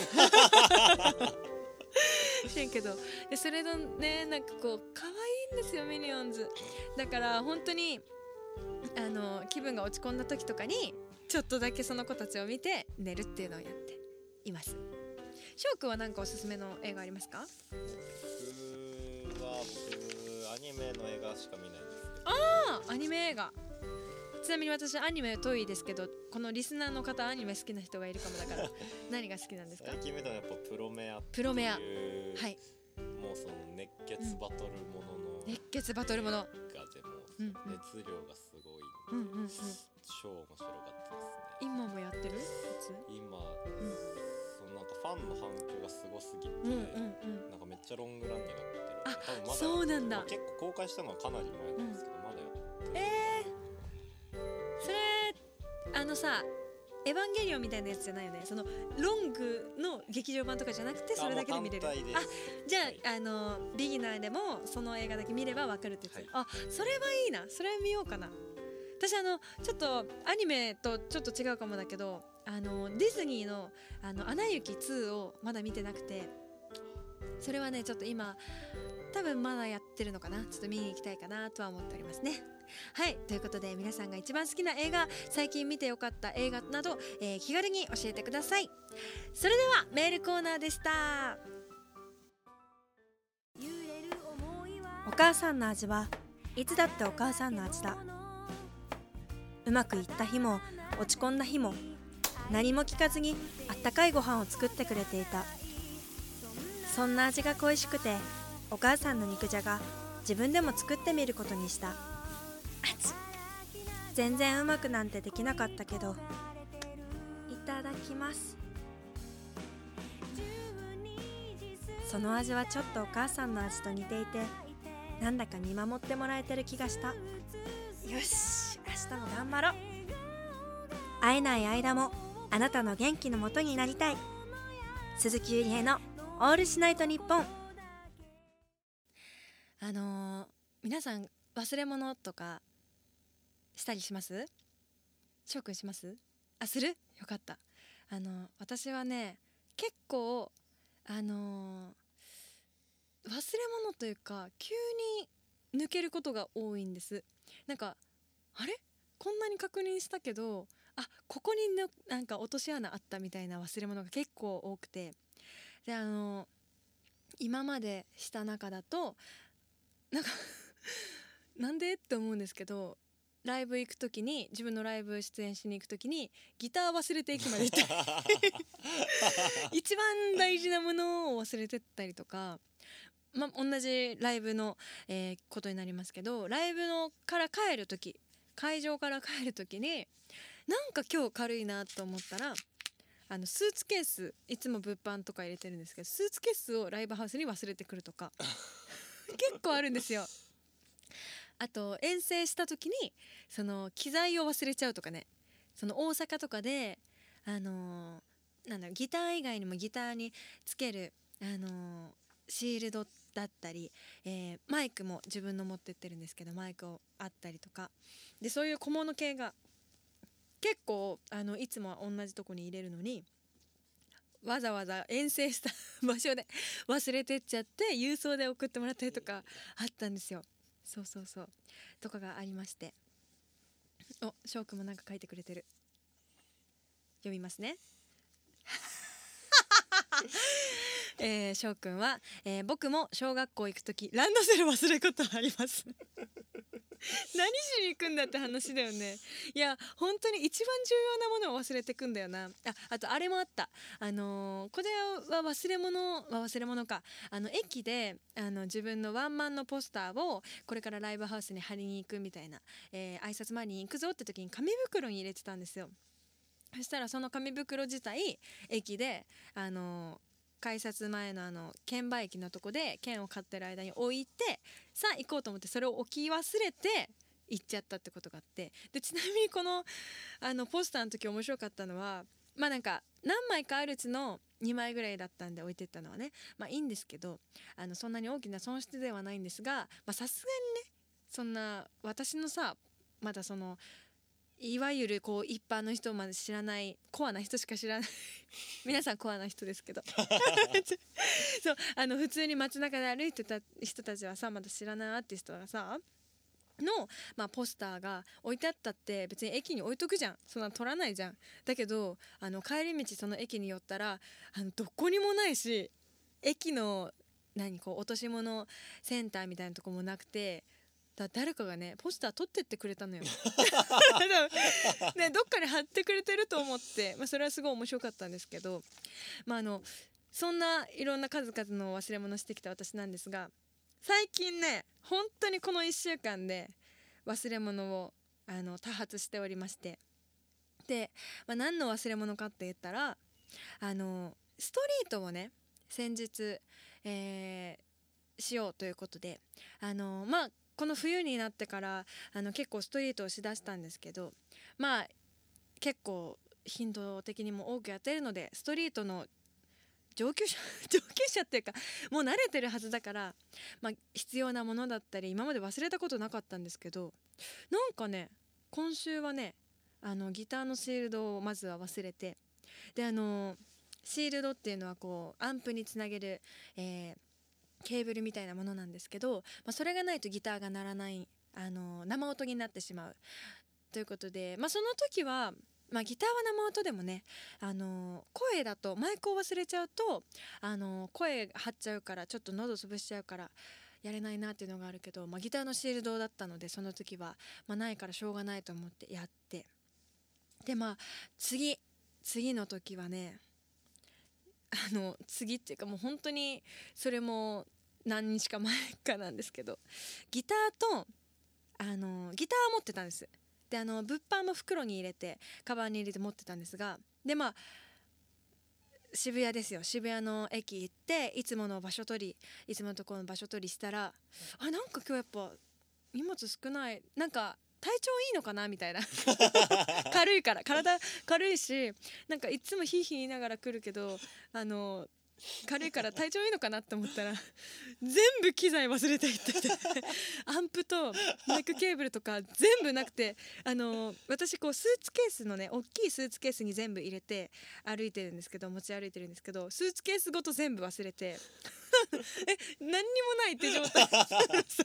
しれんけど。でそれのねなんかこう可愛いんですよミニオンズ。だから本当にあの気分が落ち込んだ時とかにちょっとだけその子たちを見て寝るっていうのをやっています。翔くんは何かおすすめの映画ありますか？僕は僕アニメの映画しか見ないんですけど。ああアニメ映画。ちなみに私アニメ遠いですけどこのリスナーの方アニメ好きな人がいるかもだから [LAUGHS] 何が好きなんですか？最近見たのはやっぱプロメアプロメア。はい。もうその熱血バトルものの、熱血バトルもの。がでも熱量がすごい、うんうんうん、超面白かったですね。今もやってる？今、うん。ファンの反響がすごすぎて、うんうんうん、なんかめっちゃロングランになってる。あ多分まだそうなんだ、まあ、結構公開したのはかなり前なんですけど、うん、まだやってえー、それあのさエヴァンゲリオンみたいなやつじゃないよね？そのロングの劇場版とかじゃなくてそれだけで見れる。あじゃあ、はい、あのビギナーでもその映画だけ見ればわかるってやつ、はい、あそれはいいな。それ見ようかな私あのちょっとアニメとちょっと違うかもだけどあのディズニーの「あのアナ雪2」をまだ見てなくてそれはねちょっと今多分まだやってるのかな？ちょっと見に行きたいかなとは思っておりますね。はいということで皆さんが一番好きな映画最近見てよかった映画など、えー、気軽に教えてください。それではメールコーナーでした。お母さんの味はいつだってお母さんの味だ。うまくいった日も落ち込んだ日も何も聞かずにあったかいご飯を作ってくれていた。そんな味が恋しくてお母さんの肉じゃが自分でも作ってみることにした。全然うまくなんてできなかったけどいただきます。その味はちょっとお母さんの味と似ていてなんだか見守ってもらえてる気がした。よし。明日も頑張ろう。会えない間もあなたの元気のもとになりたい。鈴木ゆりえの「オールシナイトニッポン」あのー、皆さん忘れ物とかしたりします？翔くんします？あする？よかった。あの私はね結構あのー、忘れ物というか急に抜けることが多いんです。なんかあれ？こんなに確認したけどあここにのなんか落とし穴あったみたいな忘れ物が結構多くて。であの今までした中だとなんか [LAUGHS] なんでって思うんですけどライブ行く時に自分のライブ出演しに行く時にギター忘れて駅まで行って [LAUGHS] 一番大事なものを忘れてったりとか、まあ、同じライブの、えーことになりますけどライブのから帰る時会場から帰る時になんか今日軽いなと思ったらあのスーツケースいつも物販とか入れてるんですけどスーツケースをライブハウスに忘れてくるとか [LAUGHS] 結構あるんですよ。あと遠征した時にその機材を忘れちゃうとかねその大阪とかであのーなんだろうギター以外にもギターにつけるあのーシールドだったり、えーマイクも自分の持ってってるんですけどマイクをあったりとか。でそういう小物系が結構あのいつもは同じとこに入れるのにわざわざ遠征した場所で忘れてっちゃって郵送で送ってもらったりとかあったんですよ。そうそうそう。とかがありまして。お翔くんもなんか書いてくれてる。読みますね。えー、翔くんは、えー僕も小学校行く時ランドセル忘れることあります。[LAUGHS] 何しに行くんだって話だよね。いや本当に一番重要なものを忘れてくんだよな。ああとあれもあった。あのーこれは忘れ物は忘れ物か。あの駅であの自分のワンマンのポスターをこれからライブハウスに貼りに行くみたいな、えー挨拶前に行くぞって時に紙袋に入れてたんですよ。そしたらその紙袋自体駅であの改札前のあの券売機のとこで券を買ってる間に置いてさあ行こうと思ってそれを置き忘れて行っちゃったってことがあって。でちなみにこのあのポスターの時面白かったのはまあなんか何枚かあるうちの2枚ぐらいだったんで置いてったのはねまあいいんですけどあのそんなに大きな損失ではないんですがさすがにねそんな私のさまだそのいわゆるこう一般の人まで知らないコアな人しか知らない。[LAUGHS] 皆さんコアな人ですけど。[LAUGHS] そう。あの普通に街中で歩いてた人たちはさまだ知らないアーティストがさの、まあ、ポスターが置いてあったって別に駅に置いとくじゃん。そんな取らないじゃん。だけどあの帰り道その駅に寄ったらあのどこにもないし駅の何こう落とし物センターみたいなとこもなくてだ誰かがねポスター取ってってくれたのよ。[LAUGHS] [LAUGHS] ねどっかに貼ってくれてると思って、まあ、それはすごい面白かったんですけど。まああのそんないろんな数々の忘れ物してきた私なんですが最近ね本当にこの1週間で忘れ物をあの多発しておりまして。で、まあ、何の忘れ物かって言ったらあのストリートをね先日、えーしようということであのまあこの冬になってからあの結構ストリートをしだしたんですけどまあ結構頻度的にも多くやってるのでストリートの上級者 [LAUGHS] 上級者っていうかもう慣れてるはずだから、まあ、必要なものだったり今まで忘れたことなかったんですけどなんかね今週はねあのギターのシールドをまずは忘れてであのシールドっていうのはこうアンプにつなげる、えーケーブルみたいなものなんですけど、まあ、それがないとギターが鳴らないあの生音になってしまう。ということで、まあ、その時は、まあ、ギターは生音でもねあの声だとマイクを忘れちゃうとあの声張っちゃうからちょっと喉潰しちゃうからやれないなっていうのがあるけど、まあ、ギターのシールドだったのでその時は、まあ、ないからしょうがないと思ってやって。でまあ次次の時はねあの次っていうかもう本当にそれも何日か前かなんですけどギターとあのギター持ってたんです。であの物販も袋に入れてカバンに入れて持ってたんですがでまあ渋谷ですよ。渋谷の駅行っていつもの場所取りいつものところの場所取りしたらあなんか今日やっぱ荷物少ない。なんか体調いいのかな？みたいな。[LAUGHS] 軽いから。体軽いしなんかいつもヒーヒー言いながら来るけどあの軽いから体調いいのかなって思ったら全部機材忘れていってて。アンプとマイクケーブルとか全部なくてあの私こうスーツケースのね大きいスーツケースに全部入れて歩いてるんですけど持ち歩いてるんですけどスーツケースごと全部忘れて。[LAUGHS] え何にもないって状態。[LAUGHS] さ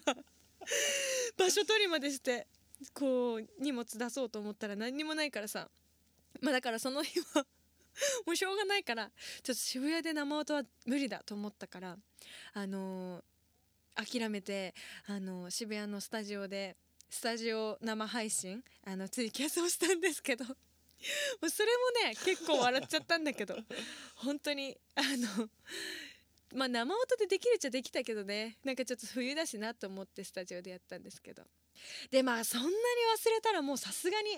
場所取りまでしてこう荷物出そうと思ったら何にもないからさ。まあだからその日は [LAUGHS] もうしょうがないからちょっと渋谷で生音は無理だと思ったからあのー諦めて、あのー渋谷のスタジオでスタジオ生配信あのツイキャスをしたんですけど [LAUGHS] もうそれもね結構笑っちゃったんだけど本当にあのまあ生音でできるっちゃできたけどねなんかちょっと冬だしなと思ってスタジオでやったんですけど。でまあそんなに忘れたらもうさすがに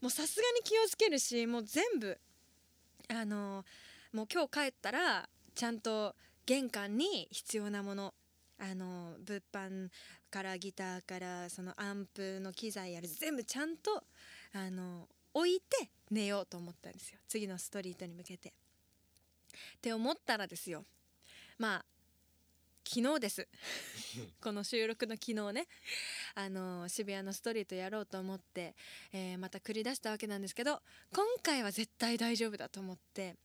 もうさすがに気をつけるしもう全部あのもう今日帰ったらちゃんと玄関に必要なものあの物販からギターからそのアンプの機材やる全部ちゃんとあの置いて寝ようと思ったんですよ次のストリートに向けて。って思ったらですよまあ昨日です。[LAUGHS] この収録の昨日ね。あの渋谷のストリートやろうと思って、えーまた繰り出したわけなんですけど今回は絶対大丈夫だと思って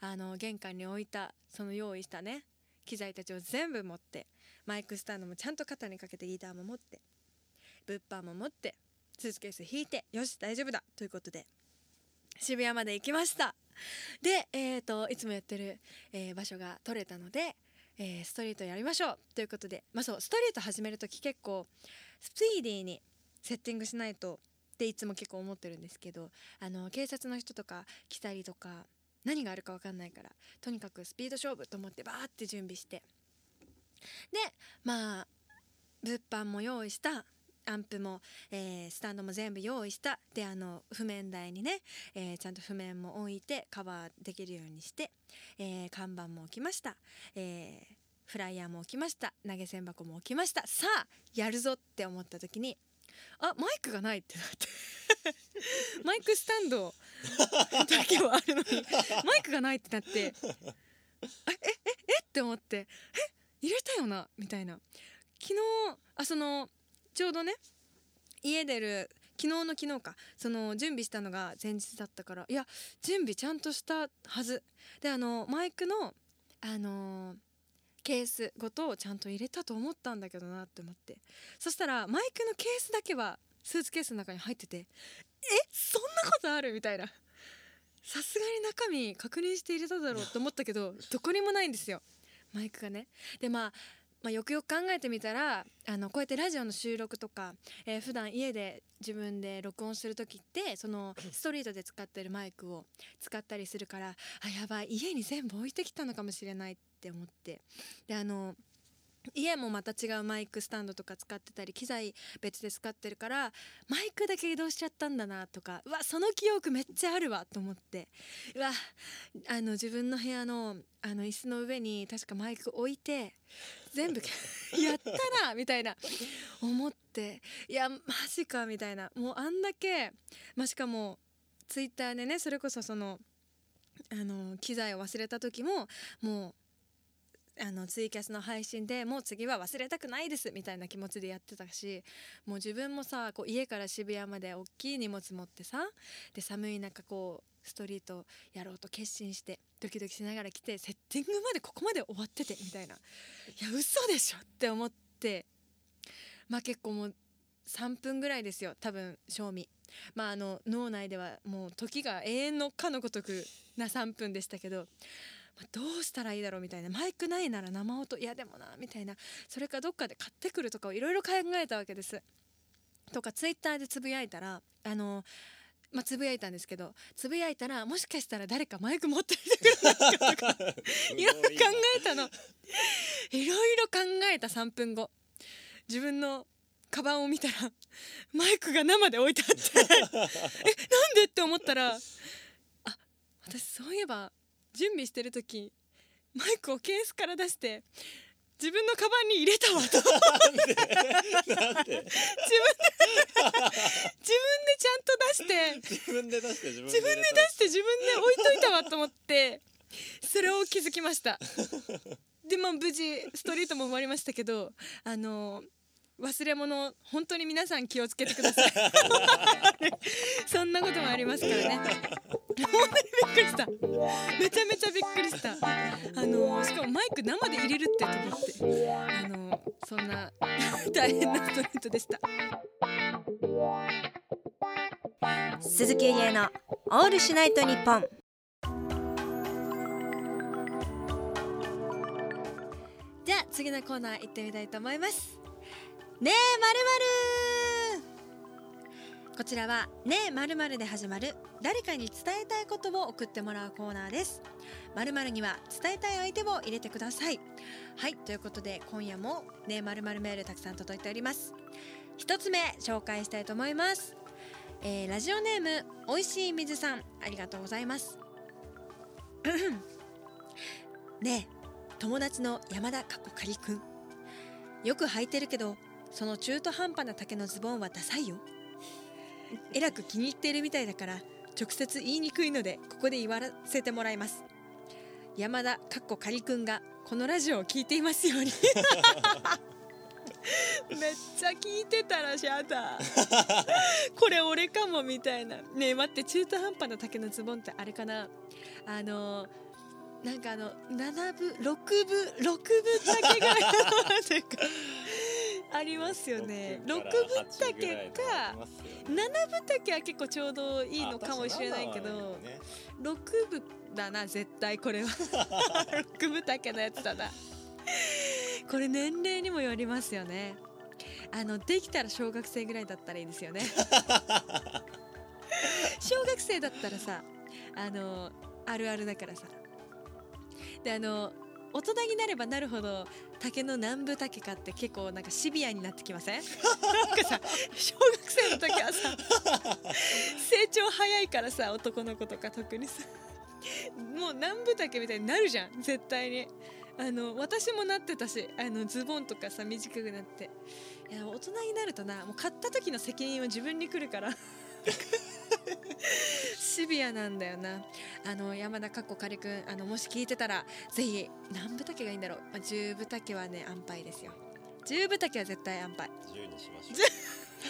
あの玄関に置いたその用意したね機材たちを全部持ってマイクスタンドもちゃんと肩にかけてギターも持って物販も持ってスーツケース引いてよし大丈夫だということで渋谷まで行きました。で、えー、といつもやってる、えー場所が取れたので、えーストリートやりましょう。ということでまあそうストリート始める時結構スピーディーにセッティングしないとっていつも結構思ってるんですけどあの警察の人とか来たりとか何があるか分かんないからとにかくスピード勝負と思ってバーって準備してでまあ物販も用意したアンプも、えースタンドも全部用意した。であの譜面台にね、えーちゃんと譜面も置いてカバーできるようにして、えー看板も置きました、えーフライヤーも置きました。投げ銭箱も置きました。さあやるぞって思った時にあマイクがないってなって。[LAUGHS] マイクスタンド [LAUGHS] だけはあるのにマイクがないってなってええええって思ってえ入れたよな？みたいな。昨日あそのちょうどね家出る昨日の昨日かその準備したのが前日だったからいや準備ちゃんとしたはず。であのマイクのあのケースごとちゃんと入れたと思ったんだけどなって思って。そしたらマイクのケースだけはスーツケースの中に入っててえそんなことあるみたいな。さすがに中身確認して入れただろうと思ったけどどこにもないんですよ。マイクがね。でまあまあ、よくよく考えてみたらあのこうやってラジオの収録とか、えー普段家で自分で録音する時ってそのストリートで使ってるマイクを使ったりするからあやばい家に全部置いてきたのかもしれないって思って。であの家もまた違うマイクスタンドとか使ってたり機材別で使ってるからマイクだけ移動しちゃったんだなとかうわその記憶めっちゃあるわと思って。うわあの自分の部屋のあの椅子の上に確かマイク置いて全部 [LAUGHS] やったなみたいな思っていやマジかみたいな。もうあんだけ、まあ、しかもツイッターでねそれこそそのあの機材を忘れた時ももうあのツイキャスの配信でもう次は忘れたくないですみたいな気持ちでやってたしもう自分もさこう家から渋谷まで大きい荷物持ってさで寒い中こうストリートやろうと決心してドキドキしながら来てセッティングまでここまで終わっててみたいな。いや嘘でしょって思って。まあ結構もう3分ぐらいですよ多分賞味。まああの脳内ではもう時が永遠のかのごとくな3分でしたけど、まあどうしたらいいだろうみたいな。マイクないなら生音。いやでもなみたいな。それかどっかで買ってくるとかをいろいろ考えたわけです。とかツイッターでつぶやいたらあのまあ、つぶやいたんですけどつぶやいたらもしかしたら誰かマイク持ってきてくれないかとか [LAUGHS] いろいろ考えたの。いろいろ考えた3分後。自分のカバンを見たらマイクが生で置いてあって。えなんでって思ったらあ私そういえば準備してる時マイクをケースから出して自分のカバンに入れたわ。と [LAUGHS] なんで？自分でちゃんと出して。自分で出して自分自分で出して自分で置いといたわと思って。それを気づきました。でまあ無事ストリートも終わりましたけどあの忘れ物本当に皆さん気をつけてください。[LAUGHS] そんなこともありますからね。本当にびっくりした。めちゃめちゃびっくりした生で入れるってと思ってあのそんな [LAUGHS] 大変なストリートでした。鈴木家のオールシュナイトニッポンじゃあ次のコーナー行ってみたいと思います。ねえまるまるこちらはねえまるまるで始まる誰かに伝えたいことを送ってもらうコーナーです。まるまるには伝えたい相手を入れてください。はいということで今夜もねえまるまるメールたくさん届いております。一つ目紹介したいと思います、えーラジオネームおいしい水さんありがとうございます。[CLEARS THROAT] ねえ友達の山田かっこかりくん。よく履いてるけどその中途半端な丈のズボンはダサいよ。えらく気に入っているみたいだから直接言いにくいのでここで言わせてもらいます。山田かっこかりくんがこのラジオを聞いていますように。[LAUGHS] めっちゃ聞いてたらしゃだこれ俺かもみたいな。ねえ待って中途半端な丈のズボンってあれかな。あのなんかあの7部6部6部丈ぐらいのなんかありますよね。6分丈か7分丈は結構ちょうどいいのかもしれないけど6分だな絶対これは。[LAUGHS] 6分丈のやつだな。これ年齢にもよりますよね。あのできたら小学生ぐらいだったらいいですよね。[LAUGHS] 小学生だったらさあのあるあるだからさ。であの大人になればなるほど竹の南部竹かって結構なんかシビアになってきません？なんかさ小学生の時はさ成長早いからさ男の子とか特にさもう南部竹みたいになるじゃん絶対に。あの私もなってたしあのズボンとかさ短くなって。いや大人になるとなもう買った時の責任は自分に来るから。シビアなんだよな。あの山田かっこかりくんあのもし聞いてたらぜひ何分丈がいいんだろう、まあ、10分丈はね安牌ですよ。10分丈は絶対安牌。10にしましょ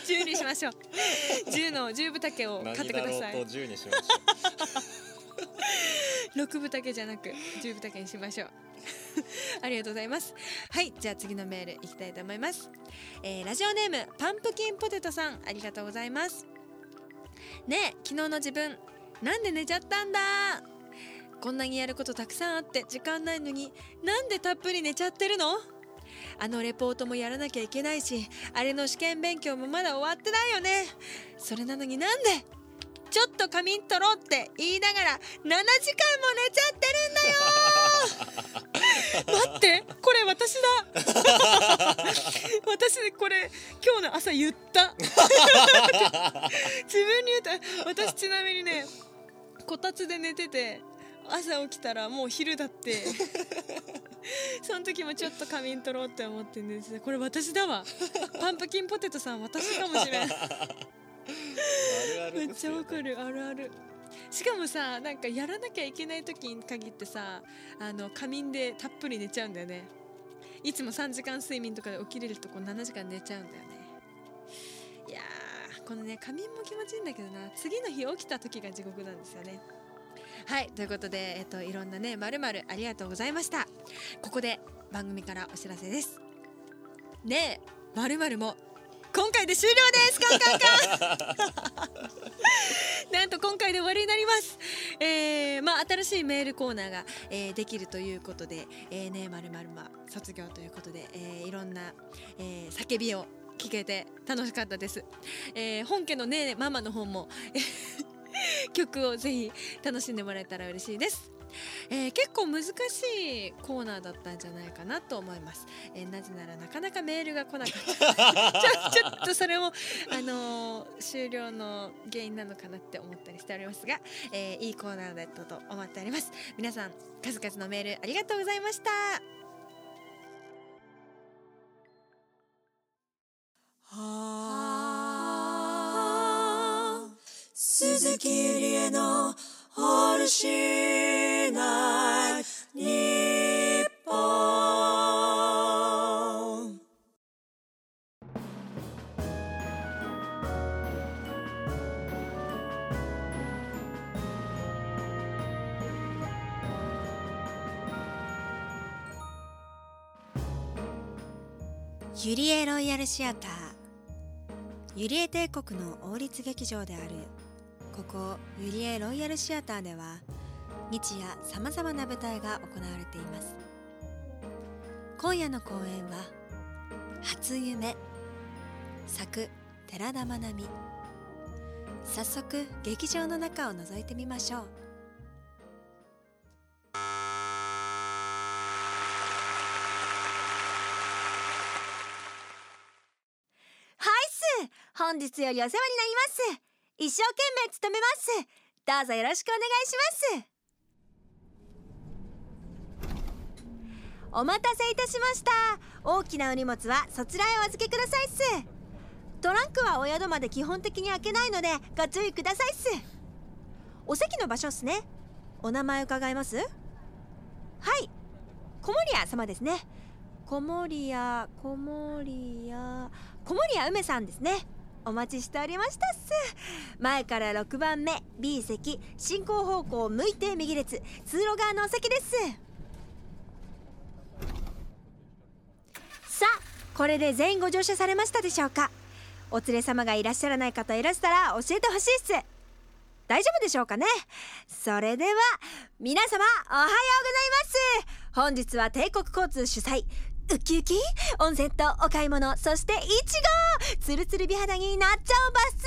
10にしましょう。[LAUGHS] 10の10分丈をう [LAUGHS] 買ってください。何だろうと10にしましょ6分丈じゃなく10分丈にしましょう。[LAUGHS] ありがとうございます。はいじゃあ次のメールいきたいと思います、えーラジオネームパンプキンポテトさんありがとうございますねえ昨日の自分なんで寝ちゃったんだ？こんなにやることたくさんあって時間ないのになんでたっぷり寝ちゃってるの？あのレポートもやらなきゃいけないしあれの試験勉強もまだ終わってないよね。それなのになんでちょっと仮眠取ろうって言いながら7時間も寝ちゃってるんだよ。[LAUGHS] 待ってこれ私だ。私これ今日の朝言った。[LAUGHS] 自分に言った。私ちなみにねこたつで寝てて朝起きたらもう昼だって。その時もちょっと仮眠取ろうって思って寝てたこれ私だわ。パンプキンポテトさん私かもしれんあるあるめっちゃわかるあるある。しかもさなんかやらなきゃいけない時に限ってさあの仮眠でたっぷり寝ちゃうんだよね。いつも3時間睡眠とかで起きれるとこ7時間寝ちゃうんだよね。いやーこのね仮眠も気持ちいいんだけどな。次の日起きた時が地獄なんですよね。はいということで、えっと、いろんなねまるまるありがとうございました。ここで番組からお知らせです。ねえまるも今回で終了ですカンカンカン [LAUGHS] なんと今回で終わりになります。えー、まあ新しいメールコーナーが、えーできるということで、えー、ねまるまるま卒業ということで、えーいろんな、えー叫びを聞けて楽しかったです。えー本家のねママの方も [LAUGHS] 曲をぜひ楽しんでもらえたら嬉しいです。えー結構難しいコーナーだったんじゃないかなと思います。えーなぜならなかなかメールが来なかった。ちょちょっとそれもあのー終了の原因なのかなって思ったりしておりますが、えーいいコーナーだったと思っております皆さん数々のメールありがとうございましたはあ鈴木ゆりえのオールシーナイニッポンユリエロイヤルシアター。ユリエ帝国の王立劇場であるここユリエロイヤルシアターでは日夜さまざまな舞台が行われています。今夜の公演は「初夢」作寺田真奈美。早速劇場の中を覗いてみましょう。はいっす。本日よりお世話になります。一生懸命務めます。どうぞよろしくお願いします。お待たせいたしました。大きなお荷物はそちらへお預けくださいっす。トランクはお宿まで基本的に開けないのでご注意くださいっす。お席の場所っすね。お名前伺います？はい。小森屋様ですね。小森屋小森屋小森屋梅さんですね。お待ちしておりましたっす。前から6番目 B 席進行方向向いて右列通路側のお席です。さあこれで全員ご乗車されましたでしょうか。お連れ様がいらっしゃらない方いらしたら教えてほしいっす。大丈夫でしょうかね。それでは皆様おはようございます。本日は帝国交通主催ウキウキ？温泉とお買い物そしていちごつるつる美肌になっちゃうバス！ツ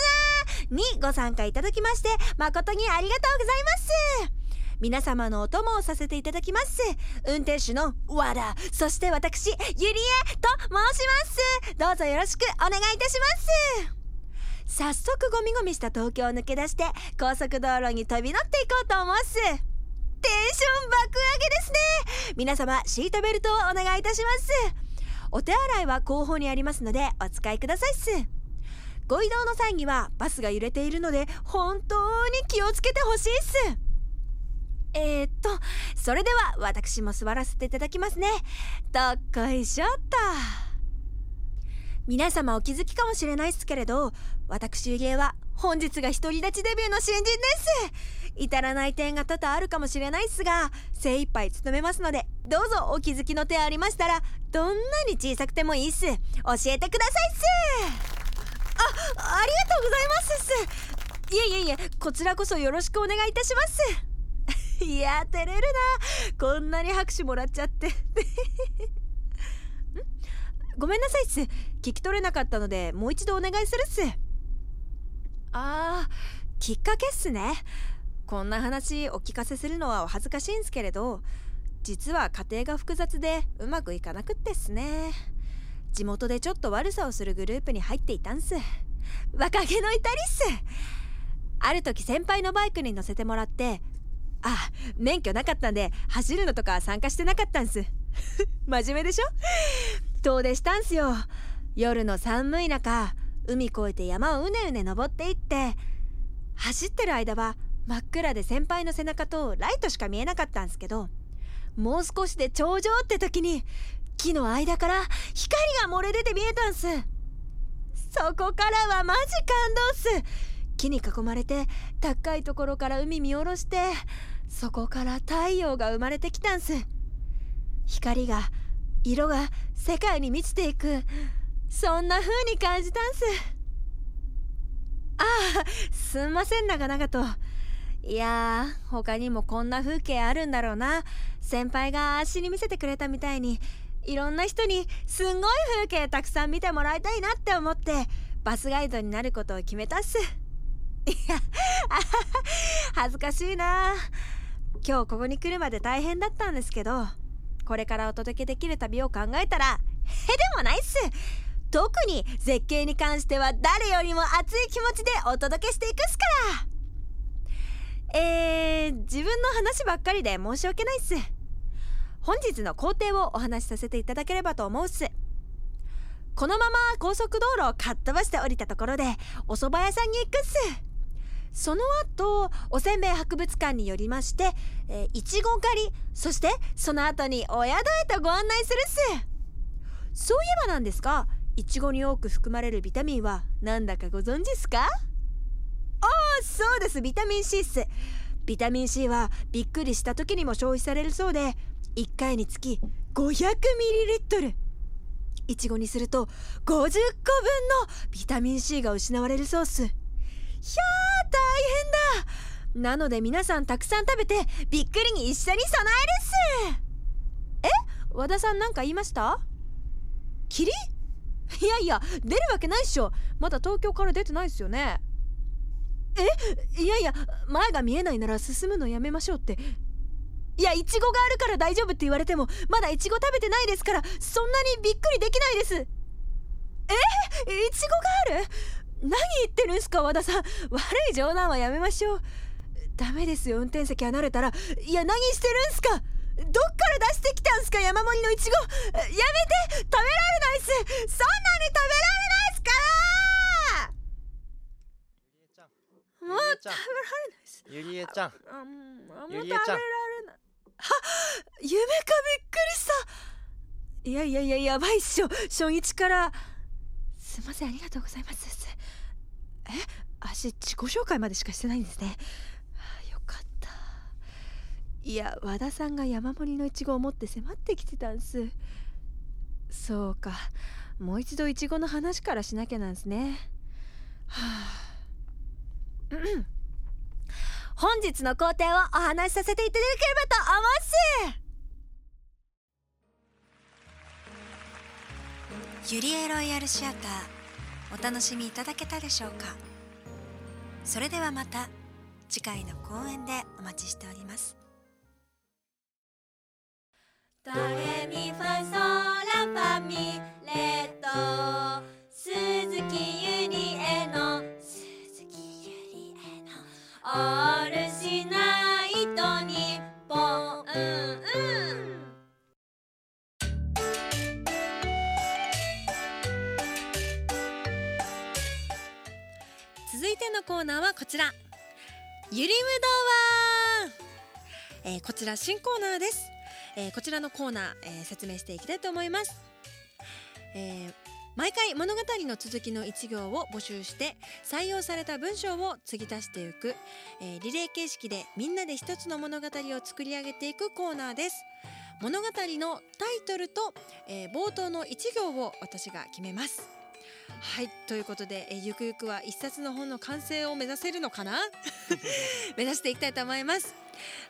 アーにご参加いただきまして誠にありがとうございます！皆様のお供をさせていただきます。運転手の和田そして私ゆりえと申します。どうぞよろしくお願いいたします。早速ゴミゴミした東京を抜け出して高速道路に飛び乗っていこうと思います。テンション爆上げですね。皆様シートベルトをお願いいたします。お手洗いは後方にありますのでお使いくださいっす。ご移動の際にはバスが揺れているので本当に気をつけてほしいっす。えー、っとそれでは私も座らせていただきますね。どっこいしょっと。皆様お気づきかもしれないっすけれど私ゆりえは本日が独り立ちデビューの新人です。至らない点が多々あるかもしれないっすが精一杯務めますのでどうぞお気づきの手ありましたらどんなに小さくてもいいっす。教えてくださいっす。あありがとうございますっす。いえいえいえこちらこそよろしくお願いいたします。[LAUGHS] いや照れるな。こんなに拍手もらっちゃって。[LAUGHS] ごめんなさいっす。聞き取れなかったのでもう一度お願いするっす。あーきっかけっすね。こんな話お聞かせするのはお恥ずかしいんすけれど実は家庭が複雑でうまくいかなくってっすね。地元でちょっと悪さをするグループに入っていたんす。若気の至りっす。ある時先輩のバイクに乗せてもらってあ免許なかったんで走るのとか参加してなかったんす。[LAUGHS] 真面目でしょ？遠出したんすよ。夜の寒い中海越えて山をうねうね登っていって走ってる間は真っ暗で先輩の背中とライトしか見えなかったんすけどもう少しで頂上って時に木の間から光が漏れ出て見えたんす。そこからはマジ感動っす。木に囲まれて高いところから海見下ろしてそこから太陽が生まれてきたんす。光が色が世界に満ちていく。そんな風に感じたんす。ああすんません長々と。いやー他にもこんな風景あるんだろうな。先輩が足に見せてくれたみたいにいろんな人にすんごい風景たくさん見てもらいたいなって思ってバスガイドになることを決めたっす。いや恥ずかしいな。今日ここに来るまで大変だったんですけどこれからお届けできる旅を考えたらへでもないっす。特に絶景に関しては誰よりも熱い気持ちでお届けしていくっすから。えー、自分の話ばっかりで申し訳ないっす。本日の工程をお話しさせていただければと思うっす。このまま高速道路をかっ飛ばして降りたところでお蕎麦屋さんに行くっす。その後おせんべい博物館によりましてえーいちご狩りそしてその後にお宿へとご案内するっす。そういえばなんですがいちごに多く含まれるビタミンはなんだかご存知っすか？ああそうです。ビタミン C っす。ビタミン C はびっくりした時にも消費されるそうで1回につき 500ml いちごにすると50個分のビタミン C が失われるそうっす。ひゃー大変だ。なので皆さんたくさん食べてびっくりに一緒に備えるっす。え？和田さん何か言いました？霧いやいや出るわけないっしょ。まだ東京から出てないっすよね。えいやいや前が見えないなら進むのやめましょうって。いやイチゴがあるから大丈夫って言われてもまだイチゴ食べてないですからそんなにびっくりできないです。えイチゴがある？何言ってるんすか和田さん。悪い冗談はやめましょう。ダメですよ運転席離れたら。いや何してるんすか？どっから出してきたんすか山盛りのイチゴ？やめて食べられないっすそんなに食べられないっすからもう食べられないっすゆりえちゃん。あん。食べられない。は夢かびっくりしたいやいやいややばいっしょ。初日から。すいませんありがとうございます。え足自己紹介までしかしてないんですね。はあよかった。いや和田さんが山盛りのイチゴを持って迫ってきてたんす。そうか。もう一度イチゴの話からしなきゃなんすね。はあ。うん本日の工程をお話しさせていただければと思うっすユリエロイヤルシアターお楽しみいただけたでしょうか。それではまた次回の公演でお待ちしております。ドレミファソラファミレド鈴木ゆりえの鈴木ゆりえのオールしないと日本うんうん続いてのコーナーはこちら。ゆりむどわー、えーこちら新コーナーです、えーこちらのコーナー、えー説明していきたいと思います、えー毎回物語の続きの一行を募集して採用された文章を継ぎ足していく、えーリレー形式でみんなで一つの物語を作り上げていくコーナーです。物語のタイトルと、えー冒頭の一行を私が決めます。はいということで、えゆくゆくは一冊の本の完成を目指せるのかな？[LAUGHS] 目指していきたいと思います。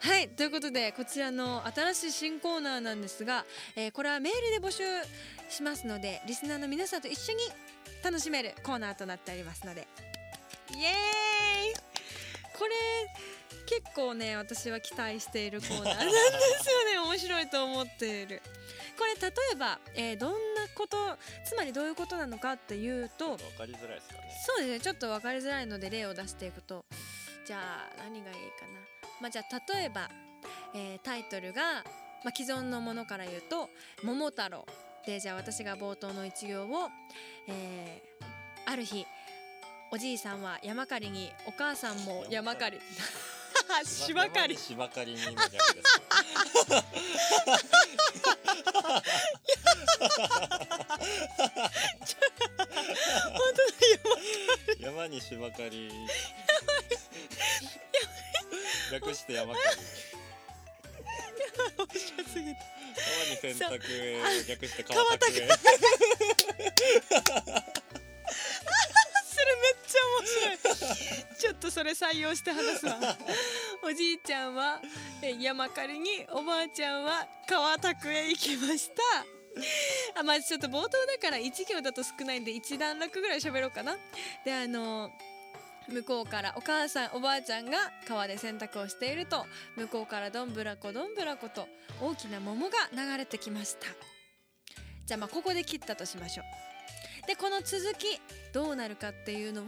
はいということでこちらの新しい新コーナーなんですが、えーこれはメールで募集しますのでリスナーの皆さんと一緒に楽しめるコーナーとなっておりますので。イエーイ！これ結構ね私は期待しているコーナーなんですよね。面白いと思っている。これ例えば、えーどんなことつまりどういうことなのかっていうとわかりづらいですかね。そうですね。ちょっと分かりづらいので例を出していくと。じゃあ何がいいかな。まあじゃあ例えば、えータイトルが、まあ、既存のものから言うと「桃太郎」でじゃあ私が冒頭の一行を、えーある日おじいさんは山狩りにお母さんも山狩り。[LAUGHS] 芝刈り。芝刈りにの逆です [LAUGHS] か山に芝刈り略して山刈り。すぎて川に洗濯へ略して川めっちゃ面白い。ちょっとそれ採用して話すわ。おじいちゃんはえ山狩りにおばあちゃんは川拓へ行きました。あまあちょっと冒頭だから1行だと少ないんで一段落ぐらい喋ろうかな。であの向こうからお母さんおばあちゃんが川で洗濯をしていると向こうからどんぶらこどんぶらこと大きな桃が流れてきました。じゃあまあここで切ったとしましょう。でこの続きどうなるかっていうのを、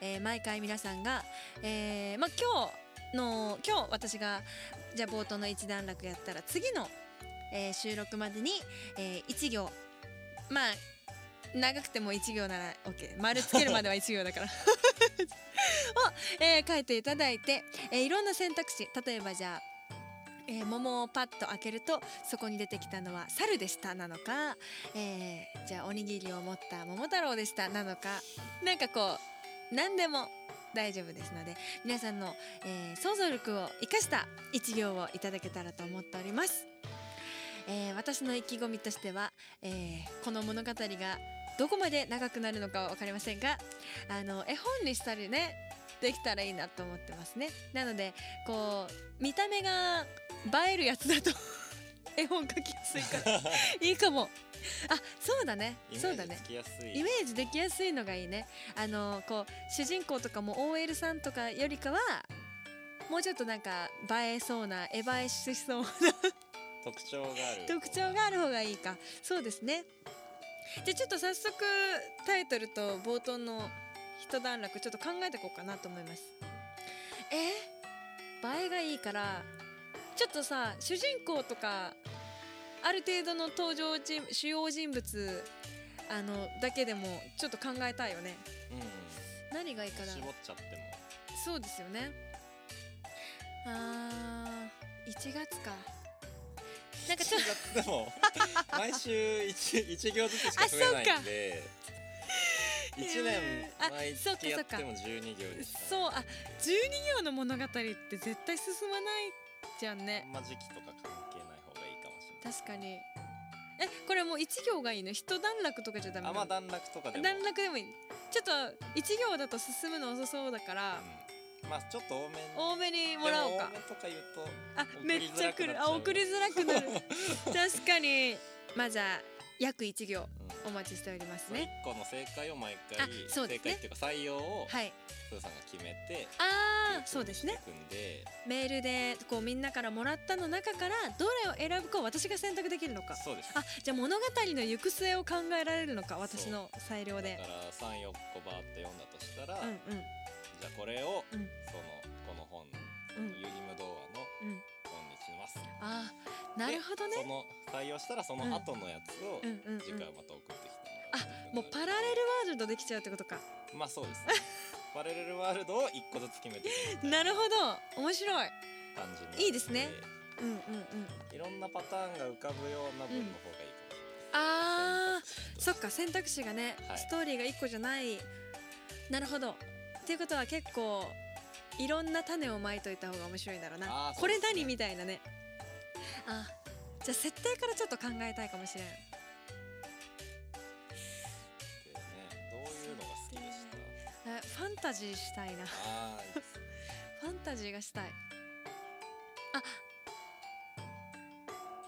えー毎回皆さんが、えーまあ、今日の今日私がじゃあ冒頭の一段落やったら次の、えー収録までに、え1行まあ長くても1行なら OK 丸つけるまでは1行だから。[LAUGHS] を、えー書いていただいて、えーいろんな選択肢例えばじゃあえー桃をパッと開けるとそこに出てきたのは猿でしたなのか、えーじゃあおにぎりを持った桃太郎でしたなのかなんかこう何でも大丈夫ですので皆さんの、えー想像力を生かした一行をいただけたらと思っております、えー私の意気込みとしては、えーこの物語がどこまで長くなるのかは分かりませんがあの絵本にしたりねできたらいいなと思ってますね。なのでこう見た目が映えるやつだと [LAUGHS] 絵本描きやすいから [LAUGHS] いいかも。あそうだね。そうだね。イメージできやすいのがいいね。あのこう主人公とかも OL さんとかよりかはもうちょっとなんか映えそうな絵映えしそうな特徴がある。[LAUGHS] 特徴がある方がいいか。そうですねじゃあちょっと早速タイトルと冒頭の一段落ちょっと考えていこうかなと思います。え？映えがいいからちょっとさ主人公とかある程度の登場人主要人物あのだけでもちょっと考えたいよね。うん。何がいいかな？絞っちゃっても。そうですよね。あー1月かなんかちょっと。でも毎週一一行ずつしか増えないんで一年あ毎月やっても12行ですから。そうあ12行の物語って絶対進まないじゃんあねんま時期とか関係ない方がいいかもしれない。確かに。えこれもう1行がいいの？一段落とかじゃダメあまあ段落とかでも。段落でもいい。ちょっと1行だと進むの遅そうだから。うんまあちょっと多めに。多めにもらおうか。とか言うとあ送めっちゃく来る。あ送りづらくなる。確かに。まあじゃあ約1行うん。お待ちしておりますね。一個の正解を毎回あそうですね。正解っていうか採用をはい。プーさんが決めてああそうですね。メールでこうみんなからもらったの中からどれを選ぶかを私が選択できるのか。そうです。あじゃあ物語の行く末を考えられるのか私の裁量で。だから三四個バーって読んだとしたら、うんうんじゃあこれを、うん。そのこの本うん。ユニム童話のうん。本にします。あーなるほどね。でその採用したらその後のやつをうん。うんうん次回また送ってきてもあもうパラレルワールドできちゃうってことか。まあそうですね。[LAUGHS] パラレルワールドを一個ずつ決めていくみたいなるほど。面白い。感じいいですね。うんうんうん。いろんなパターンが浮かぶような文の方がいいかもしれない。あー選択肢そっか選択肢がね、はい。ストーリーが1個じゃない。なるほどっていうことは結構いろんな種をまいといた方が面白いんだろうな。これあーそうですね。何みたいなね。あじゃあ設定からちょっと考えたいかもしれん。でね、どういうのが好きでした？えファンタジーしたいな。ああ、いいですね。ファンタジーがしたい。あ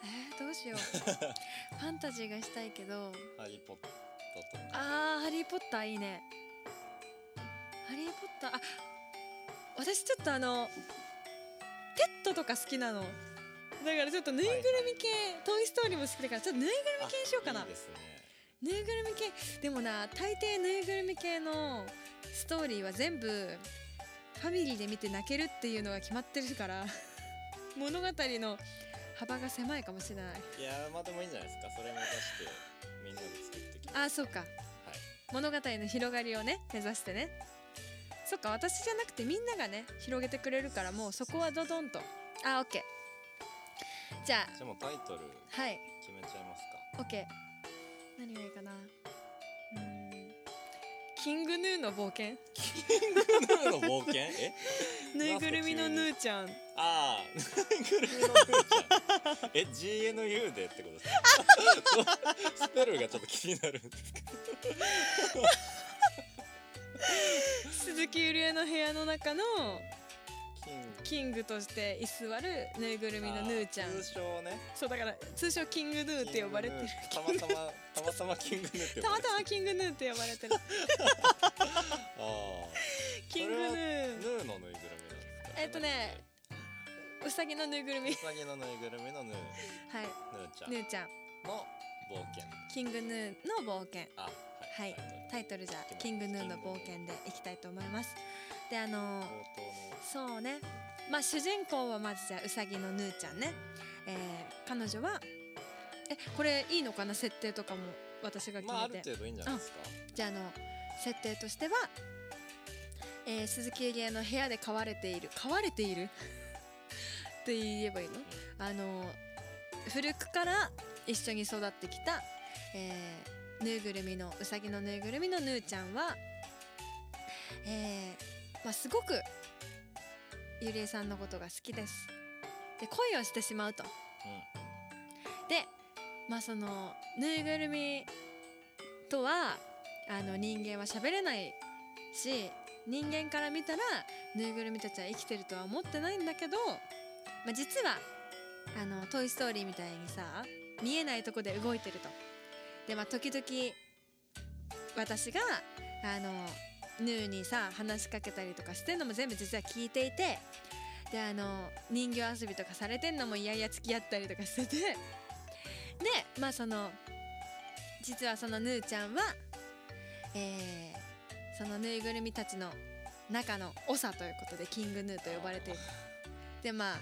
えー、どうしよう。[LAUGHS] ファンタジーがしたいけど。ハリーポッターとか。あーハリー・ポッターいいねハリー・ポッター。あ私ちょっとあのペットとか好きなの。だからちょっとぬいぐるみ系、トイ・ストーリーも好きだからちょっとぬいぐるみ系にしようかな。ね。ぬいぐるみ系。でもな大抵ぬいぐるみ系のストーリーは全部ファミリーで見て泣けるっていうのが決まってるから [LAUGHS] 物語の幅が狭いかもしれない。いやーまあでもいいんじゃないですか。それ目指してみんなで作っていきます。あそうか。物語の広がりをね目指してねそっか私じゃなくてみんながね広げてくれるからもうそこはドドンとあオッケーじゃじゃあもうタイトルあはい決めちゃいますか。オッケー何がいいかなうーんキングヌーの冒険？ヌーの冒険？え？[LAUGHS] ぬいぐるみのヌーちゃんああ、ぬいぐるみのヌーちゃん。え、G N U でってことですか？[LAUGHS] スペルがちょっと気になるんですけど。鈴木ゆりえの部屋の中のキング。として居座るぬいぐるみのヌーちゃん。あ通称ね。そうだから通称キングヌーって呼ばれてる。たまたまたまたまキングヌーって。たまたまキングヌーって呼ばれてる。ああ。キングヌー。ヌーのぬいぐるみなんですか？えっとねうさぎのぬいぐるみ。うさぎのぬいぐるみのヌー、はい。ヌーちゃん。ヌーちゃん。の冒険。キングヌーの冒険。あ、はい。はい。タイトルじゃあキングヌーの冒険でいきたいと思います。であのそうね。まあ主人公はまずじゃあうさぎのヌーちゃんね、えー彼女はえこれいいのかな？設定とかも私が決まああめて、る程度いいんじゃないですか。じゃああの設定としては、えー鈴木ゆりえの部屋で飼われている。飼われている？[LAUGHS] って言えばいいの？あの古くから一緒に育ってきた、えーぬいぐるみのうさぎのぬいぐるみのぬーちゃんは、えーまあ、すごくゆりえさんのことが好きです。で恋をしてしまうと。でまあそのぬいぐるみとはあの人間は喋れないし人間から見たらぬいぐるみたちは生きてるとは思ってないんだけど、まあ、実はあの「トイ・ストーリー」みたいにさ見えないとこで動いてると。でまあ時々私があのヌーにさ話しかけたりとかしてんのも全部実は聞いていてであの人形遊びとかされてんのもいやいや付き合ったりとかしてて。でまあその実はそのヌーちゃんは、えーそのぬいぐるみたちの中の長ということでキングヌーと呼ばれている。でまあ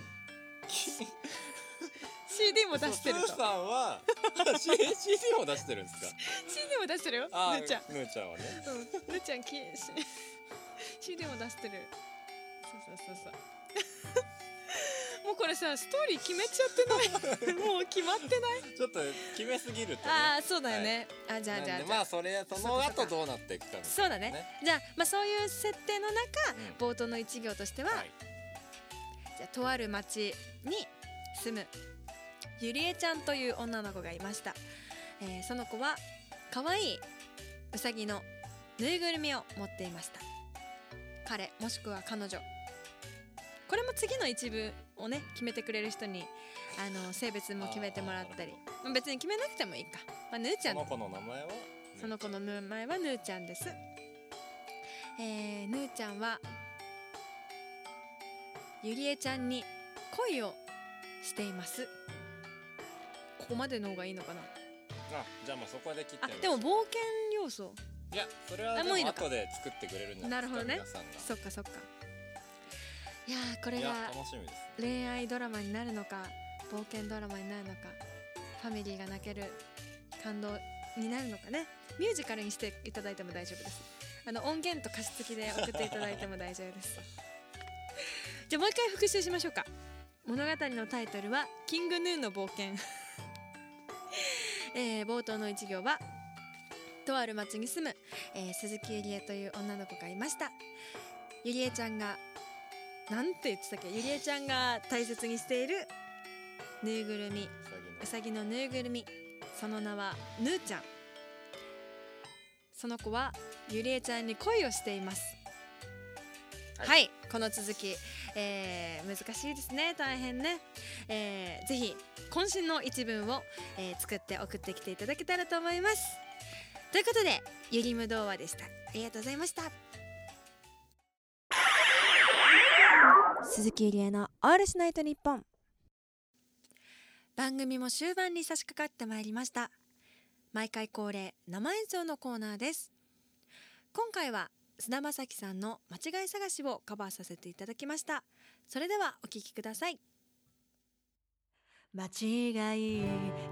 [LAUGHS] CD も出してると。スーさんは [LAUGHS] C- CD も出してるんですか？[LAUGHS] CD も出してるよ。ヌあーちゃん。ヌーちゃんはね。うん、ぬーちゃんき [LAUGHS] CD も出してる。そうそうそうそう。もうこれさストーリー決めちゃってない？もう決まってない？ちょっと決めすぎるとね。ああそうだよね、あじゃあじゃあじゃまあそれその後どうなっていくかそうだね。じゃあ、まあ、そういう設定の中、うん。冒頭の一行としては、はい。じゃあとある町に住むゆりえちゃんという女の子がいました、えーその子は可愛いうさぎのぬいぐるみを持っていました。彼もしくは彼女。これも次の一部をね決めてくれる人にあの性別も決めてもらったり。まあ別に決めなくてもいいか、まあ、ぬーちゃん。その子の名前は？その子の名前はぬーちゃんです。えー、ぬーちゃんはゆりえちゃんに恋をしています。ここまでの方がいいのかな？あじゃあまあそこで切ってあでも冒険要素。いやそれはでもあもういいのか。後で作ってくれるんじゃないですかなるほどね。皆さんが。そっかそっか。いやーこれいやが楽しみです。恋愛ドラマになるのか冒険ドラマになるのかファミリーが泣ける感動になるのかね。ミュージカルにしていただいても大丈夫です。あの音源と歌詞付きで送っていただいても大丈夫です。[LAUGHS] じゃあもう一回復習しましょうか。物語のタイトルは「キングヌーの冒険」えー冒頭の一行はとある町に住む、えー鈴木ゆりえという女の子がいました。ゆりえちゃんがなんて言ってたっけ？ゆりえちゃんが大切にしているぬいぐるみ。うさぎのぬいぐるみ。その名はぬーちゃん。その子はゆりえちゃんに恋をしています。は、はいこの続き、えー難しいですね。大変ね、えーぜひ渾身の一文を、えー作って送ってきていただけたらと思います。ということでゆりむ童話でした。ありがとうございました。鈴木ゆりえのオールスナイトニッポン。番組も終盤に差し掛かってまいりました。毎回恒例生演奏のコーナーです。今回は菅田将暉さんの間違い探しをカバーさせていただきました。それではお聴きください。間違い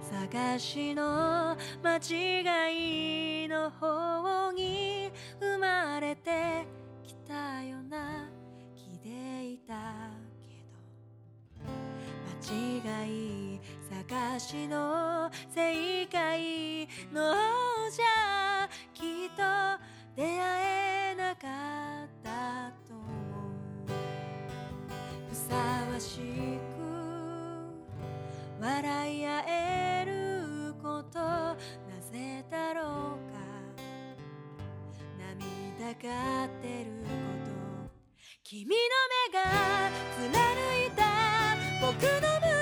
探しの間違いの方に生まれてきたような気でいたけど。間違い探しの正解のじゃきっと出会えなかったと思うふさわしく笑い合えることなぜだろうか。涙がってること。君の目が貫いた僕の胸。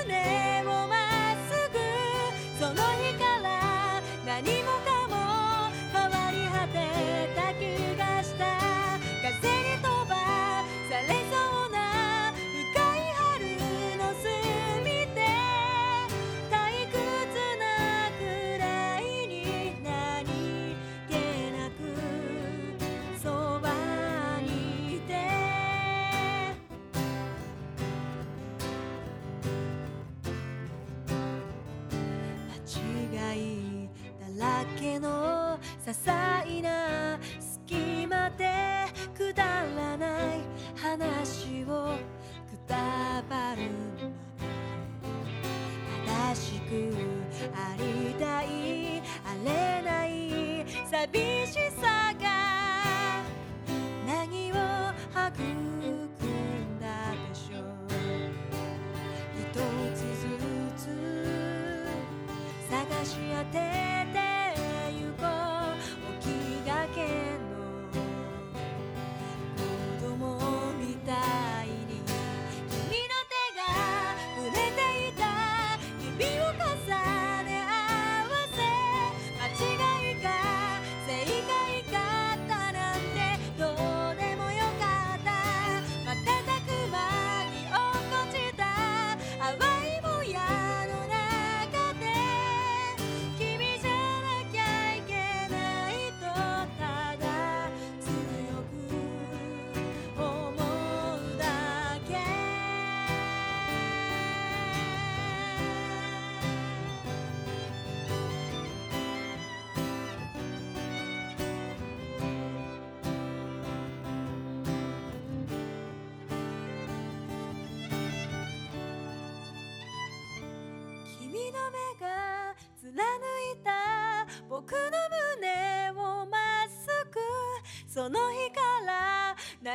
の些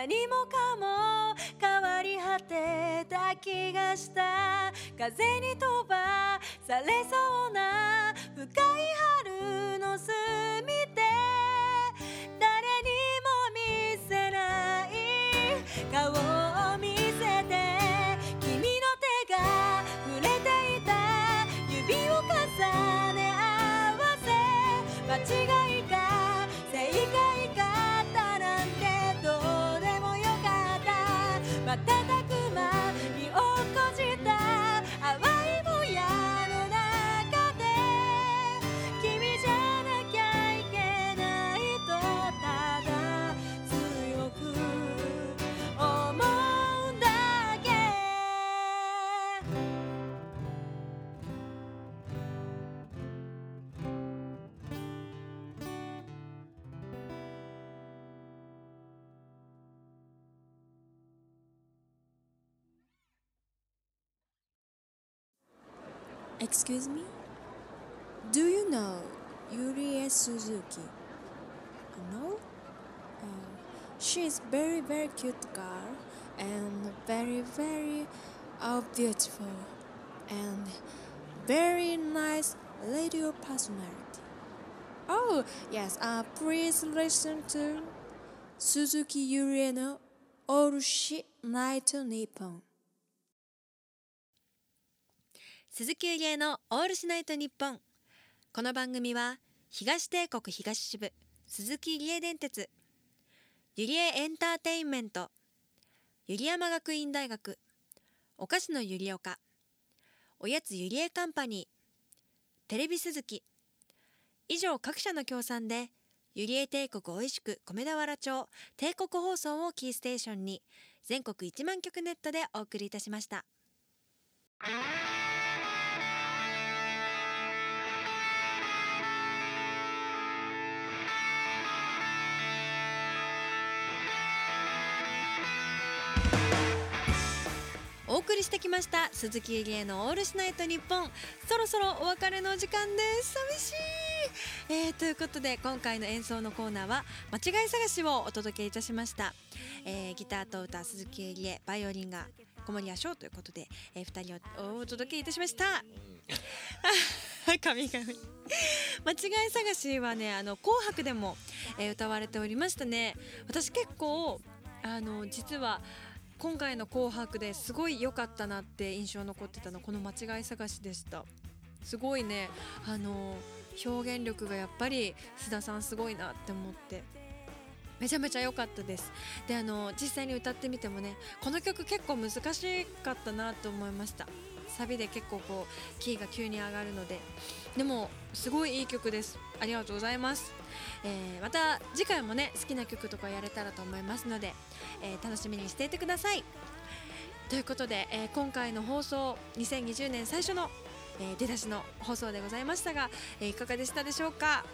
何もかも変わり果てた気がした。風に飛 Excuse me? Do you know Yurie Suzuki? No? Uh, she is very very cute girl and very very uh, beautiful and very nice radio personality. Oh yes, uh, please listen to Suzuki Yurie no Orushi Night Nippon. 鈴木ゆりのオールシナイトニッポンこの番組は東帝国東支部鈴木ゆり電鉄ゆりえエンターテインメントゆり山学院大学お菓子のゆりおかおやつゆりえカンパニーテレビ鈴木以上各社の協賛でゆりえ帝国おいしく米田原町帝国放送をキーステーションに全国1万局ネットでお送りいたしました。送りしてきました鈴木ゆりえのオールシナイトニッポンそろそろお別れの時間です。寂しい、えーということで今回の演奏のコーナーは間違い探しをお届けいたしました、えーギターと歌鈴木ゆりえバイオリンが小森屋翔ということで、えー、2人をお届けいたしました。[LAUGHS] 神々。間違い探しはねあの紅白でも、えー歌われておりましたね。私結構あの実は今回の「紅白」ですごい良かったなって印象残ってたのこの間違い探しでした。すごいね。あの表現力がやっぱり須田さんすごいなって思って。めちゃめちゃ良かったです。であの実際に歌ってみてもねこの曲結構難しかったなと思いました。サビで結構こうキーが急に上がるので。でもすごいいい曲です。ありがとうございます、えーまた次回もね好きな曲とかやれたらと思いますので、えー楽しみにしていてくださいということで、えー今回の放送2020年最初の、え出だしの放送でございましたが、えいかがでしたでしょうか？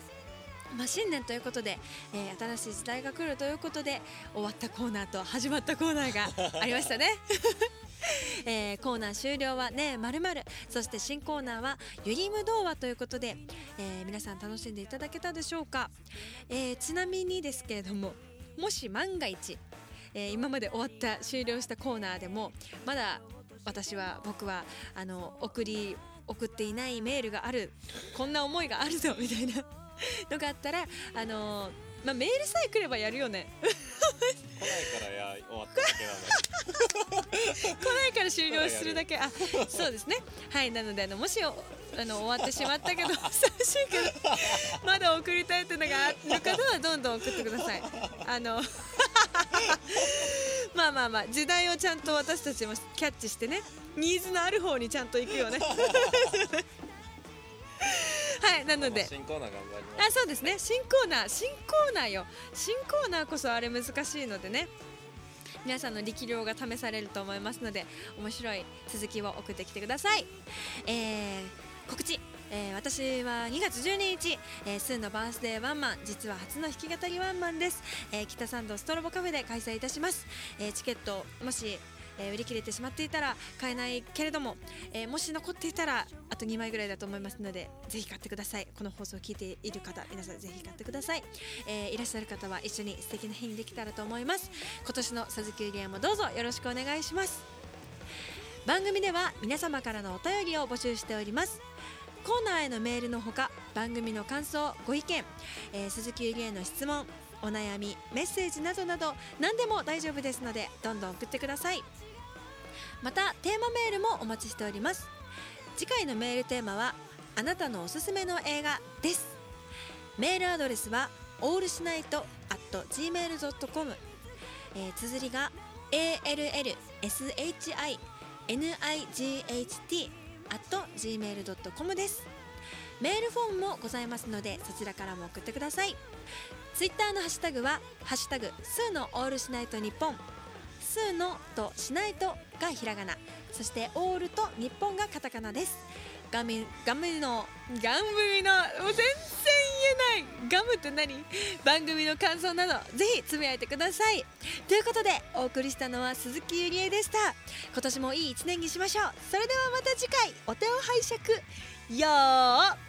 まあ、新年ということで、えー新しい時代が来るということで終わったコーナーと始まったコーナーがありましたね。えーコーナー終了はねまるまる。そして新コーナーはゆりむ童話ということで、えー皆さん楽しんでいただけたでしょうか、えーちなみにですけれどももし万が一、え今まで終わった終了したコーナーでもまだ私は僕はあの送り送っていないメールがあるこんな思いがあるぞみたいなのがあったらあのまあ、メールさえ来ればやるよね。来ないからや終わっただけなの来ないから終了するだけ。あそうですね。はいなのであのもしおあの終わってしまったけど [LAUGHS] 寂しいけどまだ送りたいっていうのがある方はどんどん送ってください。あの [LAUGHS] まあまあまあ時代をちゃんと私たちもキャッチしてねニーズのある方にちゃんと行くよね [LAUGHS] [LAUGHS] はいなので。新コーナー頑張ります。あそうですね。新コーナー。新コーナーよ。新コーナーこそあれ難しいのでね。皆さんの力量が試されると思いますので面白い続きを送ってきてください、えー告知。えー私は2月12日、えー、スーのバースデーワンマン実は初の弾き語りワンマンです、えー北参道ストロボカフェで開催いたします、えーチケットもしえー売り切れてしまっていたら買えないけれども、えーもし残っていたらあと2枚ぐらいだと思いますのでぜひ買ってください。この放送を聞いている方皆さんぜひ買ってください、えーいらっしゃる方は一緒に素敵な日にできたらと思います。今年の鈴木ゆりえもどうぞよろしくお願いします。番組では皆様からのお便りを募集しております。コーナーへのメールのほか番組の感想ご意見、えー鈴木ゆりえの質問お悩みメッセージなどなど何でも大丈夫ですのでどんどん送ってください。またテーマメールもお待ちしております。次回のメールテーマはあなたのおすすめの映画です。メールアドレスはオールシナイト at gmail.com、えー、綴りが ALLSHINIGHT at gmail.com です。メールフォームもございますのでそちらからも送ってください。ツイッターのハッシュタグは「ハッシュタグスーのオールしないと日本」スーのとしないとがひらがなそしてオールと日本がカタカナですガムガムのガムのもう全然言えない。ガムって何？番組の感想などぜひつぶやいてください。ということでお送りしたのは鈴木ゆりえでした。今年もいい一年にしましょう。それではまた次回お手を拝借。よー